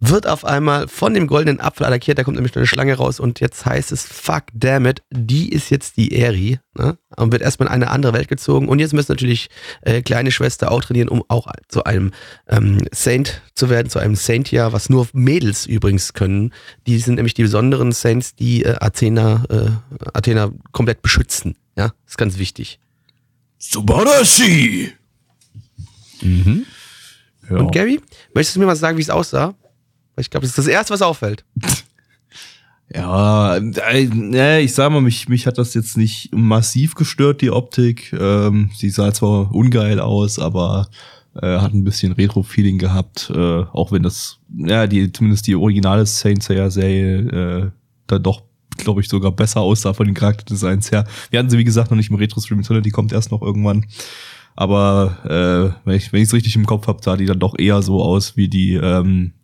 wird auf einmal von dem goldenen Apfel attackiert, da kommt nämlich eine Schlange raus und jetzt heißt es, fuck damn it, die ist jetzt die Eri ne? und wird erstmal in eine andere Welt gezogen und jetzt müssen natürlich äh, kleine Schwester auch trainieren, um auch zu einem ähm, Saint zu werden, zu einem Saintia, was nur Mädels übrigens können. Die sind nämlich die besonderen Saints, die äh, Athena, äh, Athena komplett beschützen. Ja, das ist ganz wichtig. Subarashi! Mhm. Ja. Und Gary, möchtest du mir mal sagen, wie es aussah? Ich glaube, das ist das Erste, was auffällt. (laughs) Ja, äh, ich sag mal, mich, mich hat das jetzt nicht massiv gestört, die Optik. Ähm, sie sah zwar ungeil aus, aber äh, hat ein bisschen Retro-Feeling gehabt, äh, auch wenn das, ja, die, zumindest die originale Saint Seiya-Serie äh, da doch, glaube ich, sogar besser aussah von den Charakterdesigns her. Wir hatten sie, wie gesagt, noch nicht im Retro-Stream, sondern die kommt erst noch irgendwann. Aber äh, wenn ich es richtig im Kopf habe, sah die dann doch eher so aus wie die ähm,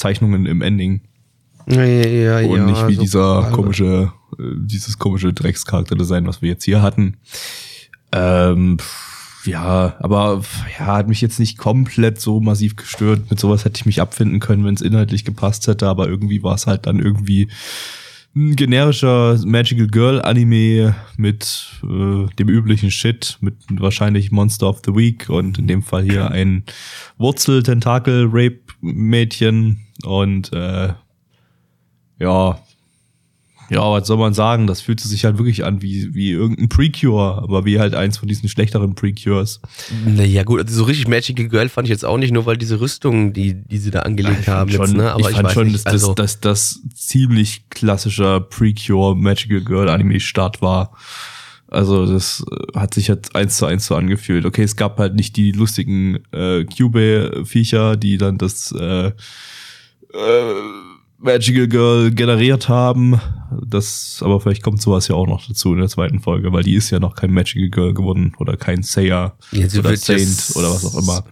Zeichnungen im Ending. Ja, ja, und nicht wie so dieser komische, äh, dieses komische Dreckscharakterdesign, was wir jetzt hier hatten. Ähm, ja, aber ja, hat mich jetzt nicht komplett so massiv gestört. Mit sowas hätte ich mich abfinden können, wenn es inhaltlich gepasst hätte, aber irgendwie war es halt dann irgendwie ein generischer Magical Girl Anime mit äh, dem üblichen Shit, mit wahrscheinlich Monster of the Week und in dem Fall hier ein Wurzel-Tentakel-Rape-Mädchen und äh, ja, ja, was soll man sagen? Das fühlte sich halt wirklich an wie, wie irgendein Precure, aber wie halt eins von diesen schlechteren Precures. Naja, gut, also so richtig Magical Girl fand ich jetzt auch nicht, nur weil diese Rüstungen, die, die sie da angelegt ja, haben, schon, jetzt, ne? Aber ich, ich fand schon, nicht, dass, also dass, dass das ziemlich klassischer Precure Magical Girl Anime Start war. Also das äh, hat sich halt eins zu eins so angefühlt. Okay, es gab halt nicht die lustigen äh, Cube-Viecher, die dann das äh, äh, Magical Girl generiert haben. Das, aber vielleicht kommt sowas ja auch noch dazu in der zweiten Folge, weil die ist ja noch kein Magical Girl geworden oder kein Sayer ja, oder Saint oder was auch immer.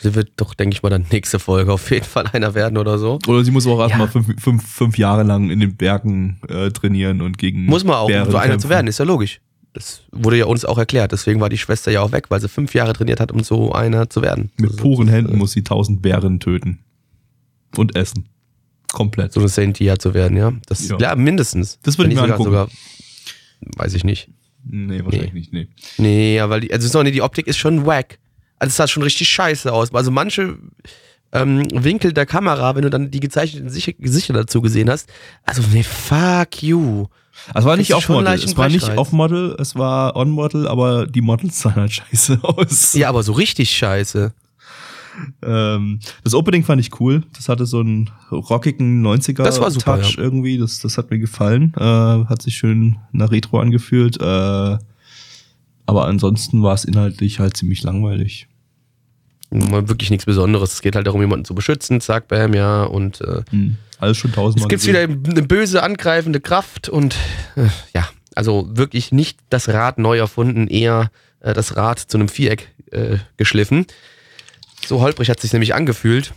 Sie wird doch, denke ich mal, dann nächste Folge auf jeden Fall einer werden oder so. Oder sie muss auch erstmal ja. fünf, fünf, fünf Jahre lang in den Bergen äh, trainieren und gegen. Muss man auch, Bären um so einer zu werden, ist ja logisch. Das wurde ja uns auch erklärt. Deswegen war die Schwester ja auch weg, weil sie fünf Jahre trainiert hat, um so einer zu werden. Mit Also, puren Händen äh, muss sie tausend Bären töten. Und essen. Komplett. So eine Saintia zu werden, ja. Das, Ja. ja. mindestens. Das würde ich mir nicht angucken. sogar, weiß ich nicht. Nee, wahrscheinlich nicht, nee. Nee, ja, weil die, also sorry, die Optik ist schon wack. Also es sah schon richtig scheiße aus. Also manche ähm, Winkel der Kamera, wenn du dann die gezeichneten Sich- Gesichter dazu gesehen hast, also nee, fuck you. Also es war nicht off-Model, leichten es war nicht Brechreiz. off-Model, es war on-Model, aber die Models sahen halt (laughs) scheiße aus. Ja, aber so richtig scheiße. Ähm, das Opening fand ich cool. Das hatte so einen rockigen 90er Das war super, Touch ja. irgendwie. Das, das hat mir gefallen. Äh, hat sich schön nach Retro angefühlt. Äh, aber ansonsten war es inhaltlich halt ziemlich langweilig. Mal Wirklich nichts Besonderes. Es geht halt darum, jemanden zu beschützen, zack, bam, ja. Und äh, Hm. Alles schon tausendmal es gibt wieder eine böse angreifende Kraft und äh, ja, also wirklich nicht das Rad neu erfunden, eher äh, das Rad zu einem Viereck äh, geschliffen. So holprig hat sich nämlich angefühlt.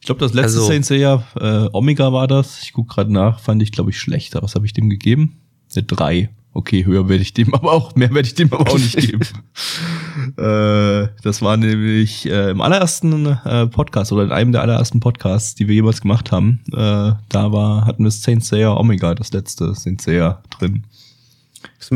Ich glaube, das letzte Also- Saint Seiya, äh, Omega war das. Ich guck gerade nach, fand ich, glaube ich, schlechter. Was habe ich dem gegeben? Eine 3. Okay, höher werde ich dem (laughs) aber auch, mehr werde ich dem aber auch nicht geben. (laughs) äh, das war nämlich äh, im allerersten äh, Podcast oder in einem der allerersten Podcasts, die wir jemals gemacht haben. Äh, da war, hatten wir Saint Seiya Omega, das letzte Saint Seiya drin.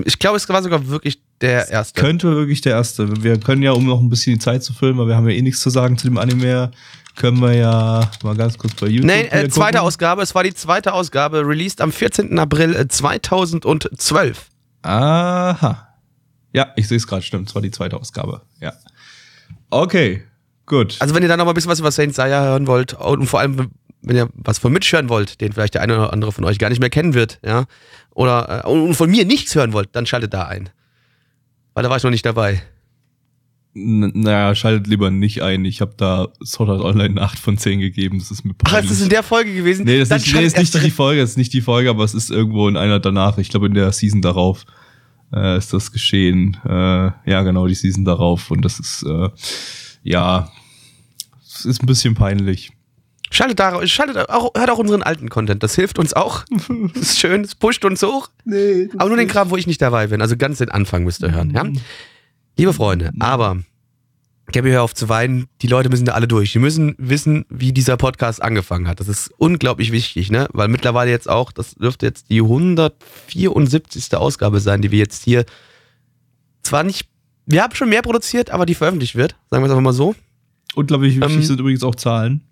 Ich glaube, es war sogar wirklich der erste. Könnte wirklich der erste. Wir können ja, um noch ein bisschen die Zeit zu füllen, weil wir haben ja eh nichts zu sagen zu dem Anime, können wir ja mal ganz kurz bei YouTube. Nein, äh, zweite gucken. Ausgabe. Es war die zweite Ausgabe, released am 14. April äh, 2012. Aha. Ja, ich sehe es gerade, stimmt. Es war die zweite Ausgabe. Ja. Okay, gut. Also wenn ihr dann noch mal ein bisschen was über Saint Seiya hören wollt und vor allem, wenn ihr was von Mitch hören wollt, den vielleicht der eine oder andere von euch gar nicht mehr kennen wird, ja, oder äh, und von mir nichts hören wollt, dann schaltet da ein. Weil da war ich noch nicht dabei. N naja, schaltet lieber nicht ein. Ich habe da Sword Art Online 8 von 10 gegeben. Das ist mir Ach, peinlich. ist das in der Folge gewesen? nee, das Dann ist, nicht, nee, ist nicht die Folge, das ist nicht die Folge, aber es ist irgendwo in einer danach. Ich glaube, in der Season darauf äh, ist das geschehen. Äh, ja, genau, die Season darauf. Und das ist, äh, ja, es ist ein bisschen peinlich. Schaltet da, schaltet auch, hört auch unseren alten Content. Das hilft uns auch. (laughs) Das ist schön, es pusht uns hoch. Nee, Aber nur den Kram, wo ich nicht dabei bin. Also ganz den Anfang müsst ihr hören, ja? Liebe Freunde, aber Gabby, hör auf zu weinen. Die Leute müssen da alle durch. Die müssen wissen, wie dieser Podcast angefangen hat. Das ist unglaublich wichtig, ne? Weil mittlerweile jetzt auch, das dürfte jetzt die 174. Ausgabe sein, die wir jetzt hier zwar nicht, wir haben schon mehr produziert, aber die veröffentlicht wird. Sagen wir es einfach mal so. Unglaublich wichtig Ähm, sind übrigens auch Zahlen.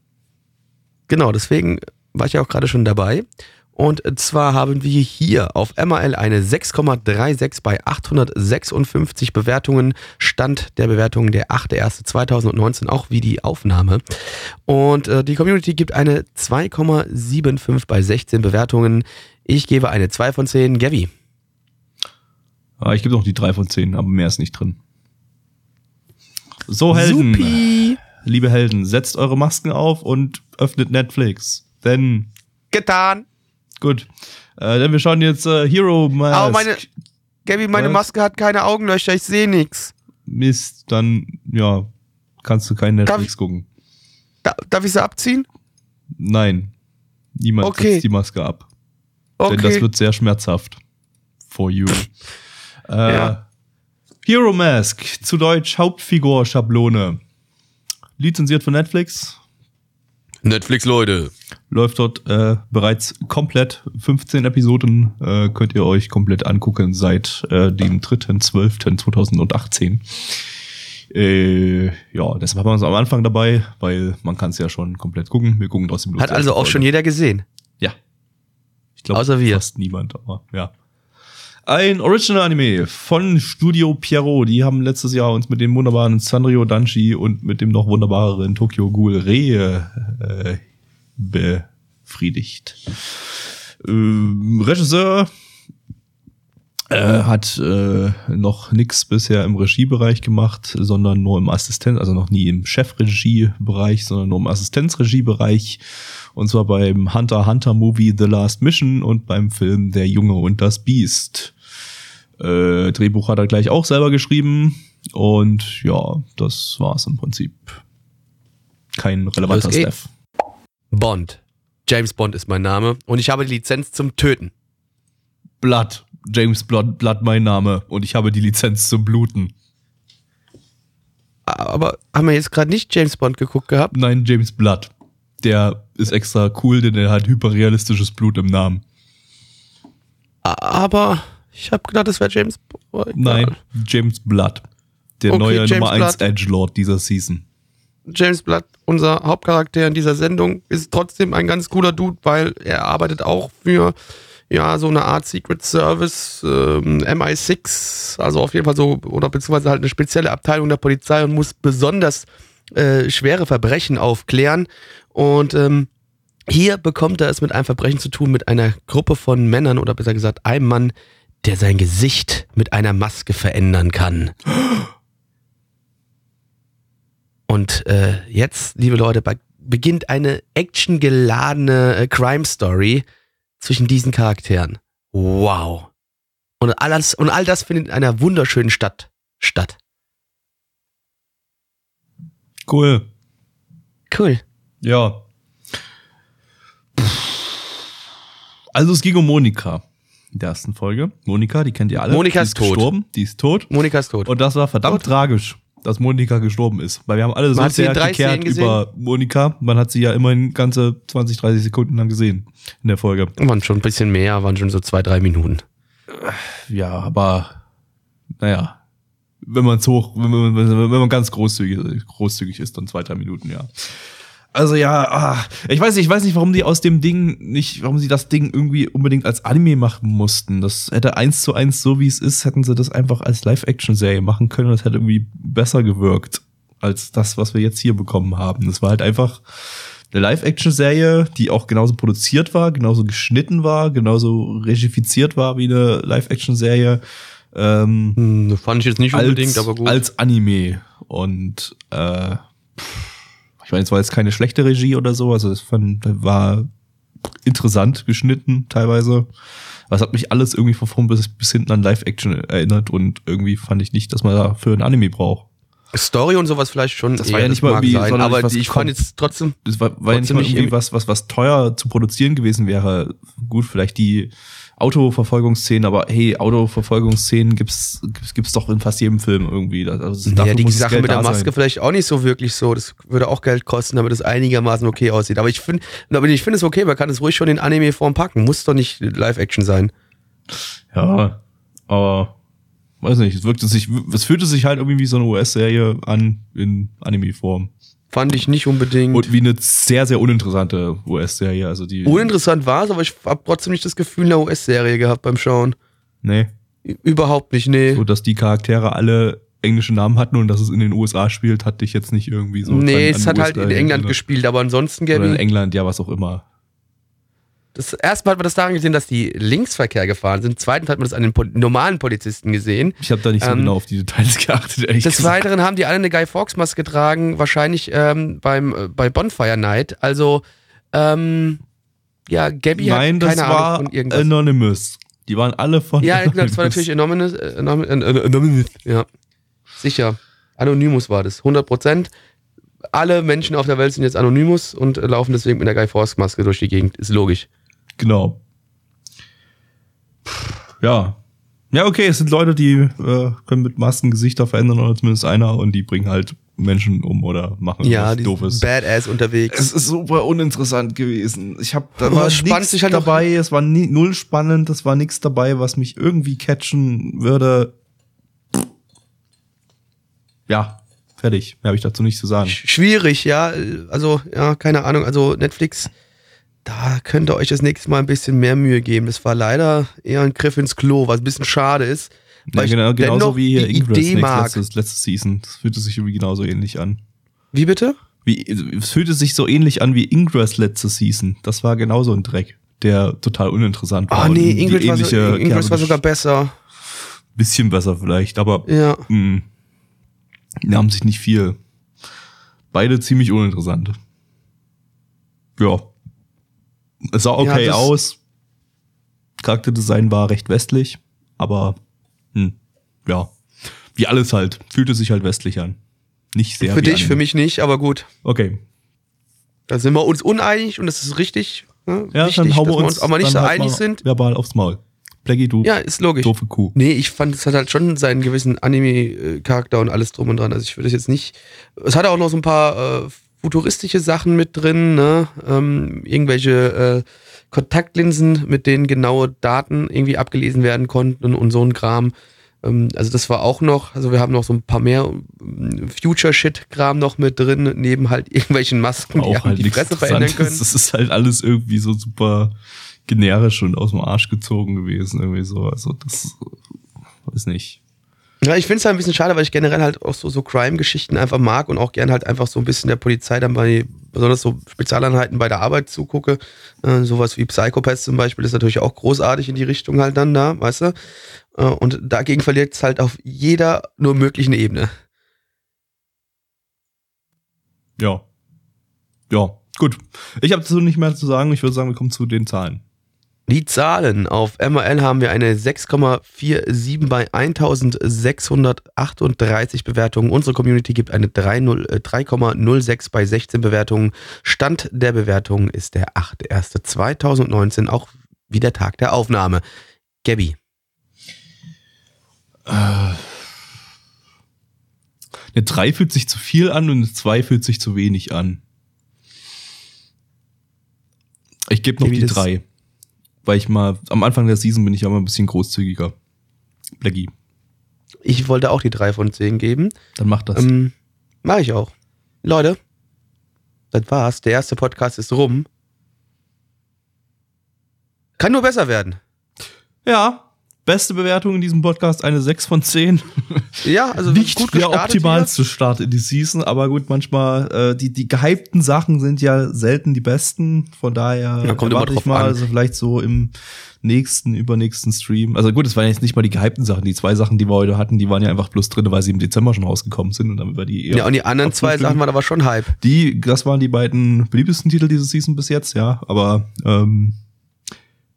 Genau, deswegen war ich ja auch gerade schon dabei. Und zwar haben wir hier auf MAL eine 6,36 bei 856 Bewertungen. Stand der Bewertung der 8.1.2019, auch wie die Aufnahme. Und äh, die Community gibt eine 2,75 bei 16 Bewertungen. Ich gebe eine 2 von 10. Gavi. Ah, ich gebe noch die 3 von 10, aber mehr ist nicht drin. So, Helden. Supi. Liebe Helden, setzt eure Masken auf und öffnet Netflix. Denn, Getan. gut, äh, denn wir schauen jetzt äh, Hero Mask. Aber meine, Gavi, meine Was? Maske hat keine Augenlöcher, ich sehe nichts. Mist, dann, ja, kannst du kein Netflix ich- gucken. Da, darf ich sie abziehen? Nein, niemand Okay. setzt die Maske ab. Okay. Denn das wird sehr schmerzhaft. For you. (laughs) äh, Ja. Hero Mask, zu Deutsch Hauptfigur Schablone. Lizenziert von Netflix, Netflix, Leute. läuft dort äh, bereits komplett. 15 Episoden äh, könnt ihr euch komplett angucken seit äh, dem 3.12.2018. Äh, ja, deshalb haben wir uns am Anfang dabei, weil man kann es ja schon komplett gucken. Wir gucken trotzdem bloß Hat also auch schon Folge. jeder gesehen. Ja. Ich glaube, Außer wir. fast niemand, aber ja. Ein Original-Anime von Studio Pierrot. Die haben letztes Jahr uns mit dem wunderbaren Sanrio Danshi und mit dem noch wunderbareren Tokyo Ghoul Rehe äh, befriedigt. Ähm, Regisseur äh, hat äh, noch nix bisher im Regiebereich gemacht, sondern nur im Assistenz, also noch nie im Chefregiebereich, sondern nur im Assistenzregiebereich. Und zwar beim Hunter Hunter Movie The Last Mission und beim Film Der Junge und das Biest. Äh, Drehbuch hat er gleich auch selber geschrieben. Und ja, das war's im Prinzip. Kein relevanter geht's. Staff. Bond. James Bond ist mein Name und ich habe die Lizenz zum Töten. Blood. James Blood, Blood mein Name. Und ich habe die Lizenz zum Bluten. Aber haben wir jetzt gerade nicht James Bond geguckt gehabt? Nein, James Blood. Der ist extra cool, denn er hat hyperrealistisches Blut im Namen. Aber ich habe gedacht, das wäre James Bond. Nein, James Blood. Der Okay, neue James Nummer 1 Blood. Edgelord dieser Season. James Blood, unser Hauptcharakter in dieser Sendung, ist trotzdem ein ganz cooler Dude, weil er arbeitet auch für ja, so eine Art Secret Service, ähm, MI6, also auf jeden Fall so, oder beziehungsweise halt eine spezielle Abteilung der Polizei und muss besonders äh, schwere Verbrechen aufklären. Und ähm, hier bekommt er es mit einem Verbrechen zu tun, mit einer Gruppe von Männern oder besser gesagt einem Mann, der sein Gesicht mit einer Maske verändern kann. Und äh, jetzt, liebe Leute, beginnt eine actiongeladene äh, Crime Story zwischen diesen Charakteren. Wow. Und alles, und all das findet in einer wunderschönen Stadt statt. Cool. Cool. Ja. Also es ging um Monika der ersten Folge. Monika, die kennt ihr alle. Monika die ist, tot. gestorben. Die ist tot. Monika ist tot. Und das war verdammt tot. tragisch, dass Monika gestorben ist. Weil wir haben alle so sehr gekehrt über Monika. Man hat sie ja immerhin ganze 20, 30 Sekunden lang gesehen in der Folge. Waren schon ein bisschen mehr, waren schon so zwei, drei Minuten. Ja, aber naja. Wenn man hoch, wenn man, wenn man ganz großzügig, großzügig ist, dann zwei, drei Minuten, ja. Also ja, ah, ich weiß nicht, ich weiß nicht, warum die aus dem Ding nicht, warum sie das Ding irgendwie unbedingt als Anime machen mussten. Das hätte eins zu eins so wie es ist, hätten sie das einfach als Live-Action-Serie machen können. Das hätte irgendwie besser gewirkt als das, was wir jetzt hier bekommen haben. Das war halt einfach eine Live-Action-Serie, die auch genauso produziert war, genauso geschnitten war, genauso regifiziert war wie eine Live-Action-Serie. Ähm, hm, fand ich jetzt nicht unbedingt, als, aber gut. Als Anime. Und äh, ich meine, es war jetzt keine schlechte Regie oder so, also es war interessant geschnitten teilweise. Aber es hat mich alles irgendwie von vorn bis, bis hinten an Live-Action erinnert und irgendwie fand ich nicht, dass man dafür ein Anime braucht. Story und sowas vielleicht schon. Das war ja nicht mal irgendwie, sein, aber ich fand jetzt trotzdem. Das war, war ja nicht mal irgendwie was, was, was teuer zu produzieren gewesen wäre. Gut, vielleicht die Autoverfolgungsszenen, aber hey, Autoverfolgungsszenen gibt's, gibt's, gibt's doch in fast jedem Film irgendwie. Also ja, die Sache mit der Maske sein. vielleicht auch nicht so wirklich so. Das würde auch Geld kosten, damit es einigermaßen okay aussieht. Aber ich finde, aber ich finde es okay, man kann es ruhig schon in Anime-Form packen. Muss doch nicht Live-Action sein. Ja, aber weiß nicht, es wirkte sich, es fühlte sich halt irgendwie wie so eine US-Serie an in Anime-Form. Fand ich nicht unbedingt. Und wie eine sehr, sehr uninteressante US-Serie. Also die. Uninteressant war es, aber ich habe trotzdem nicht das Gefühl einer US-Serie gehabt beim Schauen. Nee. Überhaupt nicht, nee. So, dass die Charaktere alle englische Namen hatten und dass es in den USA spielt, hatte ich jetzt nicht irgendwie so. Nee, es hat halt in England gespielt, aber ansonsten, Gabby. Oder in England, ja, was auch immer. Das erste Mal hat man das daran gesehen, dass die Linksverkehr gefahren sind. Zweitens hat man das an den Pol normalen Polizisten gesehen. Ich habe da nicht so ähm, genau auf die Details (laughs) geachtet. Des gesagt. Weiteren haben die alle eine Guy Fawkes Maske getragen, wahrscheinlich ähm, beim äh, bei Bonfire Night. Also ähm, ja, Gabby Nein, hat keine Ahnung von irgendwas. Anonymous. Die waren alle von. Ja, Anonymous. das war natürlich Anonymous, äh, Anonymous. Ja, sicher. Anonymous war das, 100 Prozent alle Menschen auf der Welt sind jetzt Anonymous und laufen deswegen mit der Guy Fawkes Maske durch die Gegend. Ist logisch. Genau. Ja. Ja, okay, es sind Leute, die äh, können mit Masken Gesichter verändern oder zumindest einer und die bringen halt Menschen um oder machen ja, was Doofes. Badass unterwegs. Es ist super uninteressant gewesen. Ich habe da war nichts halt dabei, es war nie, null spannend, es war nichts dabei, was mich irgendwie catchen würde. Ja, fertig. Mehr habe ich dazu nicht zu sagen. Schwierig, ja. Also, ja, keine Ahnung. Also Netflix da könnt ihr euch das nächste Mal ein bisschen mehr Mühe geben. Das war leider eher ein Griff ins Klo, was ein bisschen schade ist. Ja, genau, genauso wie hier Ingress letztes, letzte Season. Das fühlte sich irgendwie genauso ähnlich an. Wie bitte? Wie, es fühlte sich so ähnlich an wie Ingress letzte Season. Das war genauso ein Dreck, der total uninteressant war. Ah, oh, nee, Ingress, war, so, Ingress war sogar besser. Bisschen besser vielleicht, aber ja. mh, die haben sich nicht viel. Beide ziemlich uninteressant. Ja. Es sah okay ja, aus. Charakterdesign war recht westlich, aber hm, ja, wie alles halt, fühlte sich halt westlich an. Nicht sehr. Für dich, Anime. für mich nicht, aber gut. Okay. Da sind wir uns uneinig und das ist richtig. Ne? Ja, Wichtig, dann hauen wir uns, uns aber nicht so halt einig sind. Verbal aufs Maul. Plaggy, du. Ja, ist logisch. Doofe Kuh. Nee, ich fand, es hat halt schon seinen gewissen Anime-Charakter und alles drum und dran. Also ich würde es jetzt nicht. Es hatte auch noch so ein paar äh, futuristische Sachen mit drin, ne? Ähm, irgendwelche äh, Kontaktlinsen, mit denen genaue Daten irgendwie abgelesen werden konnten und, so ein Kram. Ähm, also das war auch noch, also wir haben noch so ein paar mehr ähm, Future-Shit-Kram noch mit drin, neben halt (laughs) irgendwelchen Masken, auch die halt die Fresse verändern können. Das ist halt alles irgendwie so super generisch und aus dem Arsch gezogen gewesen, irgendwie so. Also das weiß nicht. Ja, ich finde es halt ein bisschen schade, weil ich generell halt auch so, so Crime-Geschichten einfach mag und auch gern halt einfach so ein bisschen der Polizei dann bei, besonders so Spezialeinheiten bei der Arbeit zugucke. Äh, sowas wie Psychopaths zum Beispiel ist natürlich auch großartig in die Richtung halt dann da, weißt du? Äh, und dagegen verliert es halt auf jeder nur möglichen Ebene. Ja. Ja, gut. Ich habe dazu nicht mehr zu sagen. Ich würde sagen, wir kommen zu den Zahlen. Die Zahlen. Auf MRL haben wir eine 6,47 bei 1638 Bewertungen. Unsere Community gibt eine 3,06 äh, bei 16 Bewertungen. Stand der Bewertungen ist der 8.1.2019, auch wie der Tag der Aufnahme. Gabby. Äh, eine 3 fühlt sich zu viel an und eine 2 fühlt sich zu wenig an. Ich gebe noch die 3 weil ich mal, am Anfang der Season bin ich ja immer ein bisschen großzügiger. Blackie. Ich wollte auch die 3 von 10 geben. Dann mach das. Ähm, mach ich auch. Leute, das war's. Der erste Podcast ist rum. Kann nur besser werden. Ja, beste Bewertung in diesem Podcast eine 6 von 10. Ja, also nicht gut der optimalste hier. Start in die Season, aber gut, manchmal äh, die die gehypten Sachen sind ja selten die besten, von daher ja, kommt warte ich mal, an. also vielleicht so im nächsten, übernächsten Stream. Also gut, es waren jetzt nicht mal die gehypten Sachen, die zwei Sachen, die wir heute hatten, die waren ja einfach bloß drin, weil sie im Dezember schon rausgekommen sind und dann über die eher Ja, und die anderen zwei Sachen waren aber schon Hype. Die, das waren die beiden beliebtesten Titel diese Season bis jetzt, ja, aber ähm,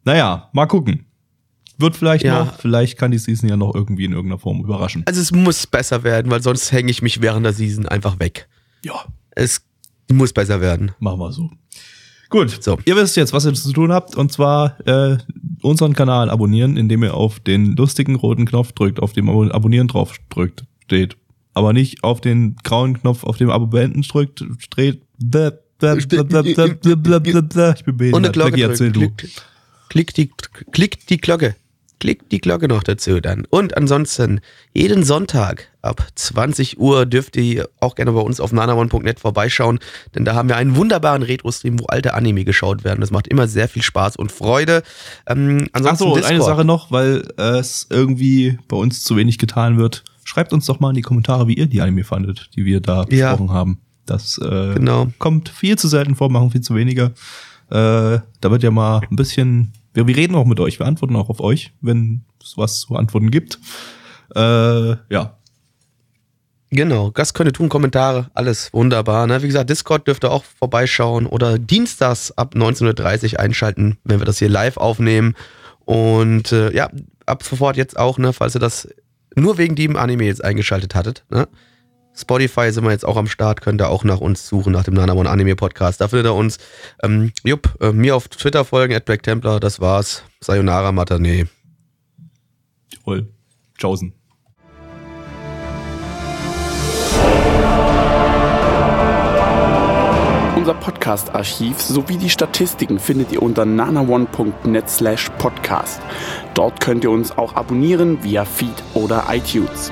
naja, mal gucken. Wird vielleicht ja. noch, vielleicht kann die Season ja noch irgendwie in irgendeiner Form überraschen. Also es muss besser werden, weil sonst hänge ich mich während der Season einfach weg. Ja. Es muss besser werden. Machen wir so. Gut, so. ihr wisst jetzt, was ihr zu tun habt, und zwar äh, unseren Kanal abonnieren, indem ihr auf den lustigen roten Knopf drückt, auf dem Abonnieren drauf drückt, steht. Aber nicht auf den grauen Knopf, auf dem Abo beenden drückt, dreht. Ich bin behindert. Und eine Glocke drückt. Klick, klick, die, klick die Glocke klickt die Glocke noch dazu dann. Und ansonsten, jeden Sonntag ab 20 Uhr dürft ihr auch gerne bei uns auf nanaone.net vorbeischauen, denn da haben wir einen wunderbaren Retro-Stream, wo alte Anime geschaut werden. Das macht immer sehr viel Spaß und Freude. Ähm, ansonsten Achso, und eine Sache noch, weil äh, es irgendwie bei uns zu wenig getan wird. Schreibt uns doch mal in die Kommentare, wie ihr die Anime fandet, die wir da ja. besprochen haben. Das äh, genau. kommt viel zu selten vor, machen viel zu weniger. Äh, da wird ja mal ein bisschen wir, wir reden auch mit euch, wir antworten auch auf euch, wenn es was zu antworten gibt. Äh, ja. Genau, Gast könnte tun, Kommentare, alles wunderbar. Ne? Wie gesagt, Discord dürft ihr auch vorbeischauen oder dienstags ab 19.30 Uhr einschalten, wenn wir das hier live aufnehmen. Und äh, ja, ab sofort jetzt auch, ne, falls ihr das nur wegen dem Anime jetzt eingeschaltet hattet. Ne? Spotify sind wir jetzt auch am Start, könnt ihr auch nach uns suchen, nach dem Nanamon Anime Podcast. Da findet ihr uns. Ähm, jupp, äh, mir auf Twitter folgen, at Black Templar, das war's. Sayonara Matane. Jawohl. Tschaußen. Unser Podcast-Archiv sowie die Statistiken findet ihr unter nanaone.net slash podcast. Dort könnt ihr uns auch abonnieren via Feed oder iTunes.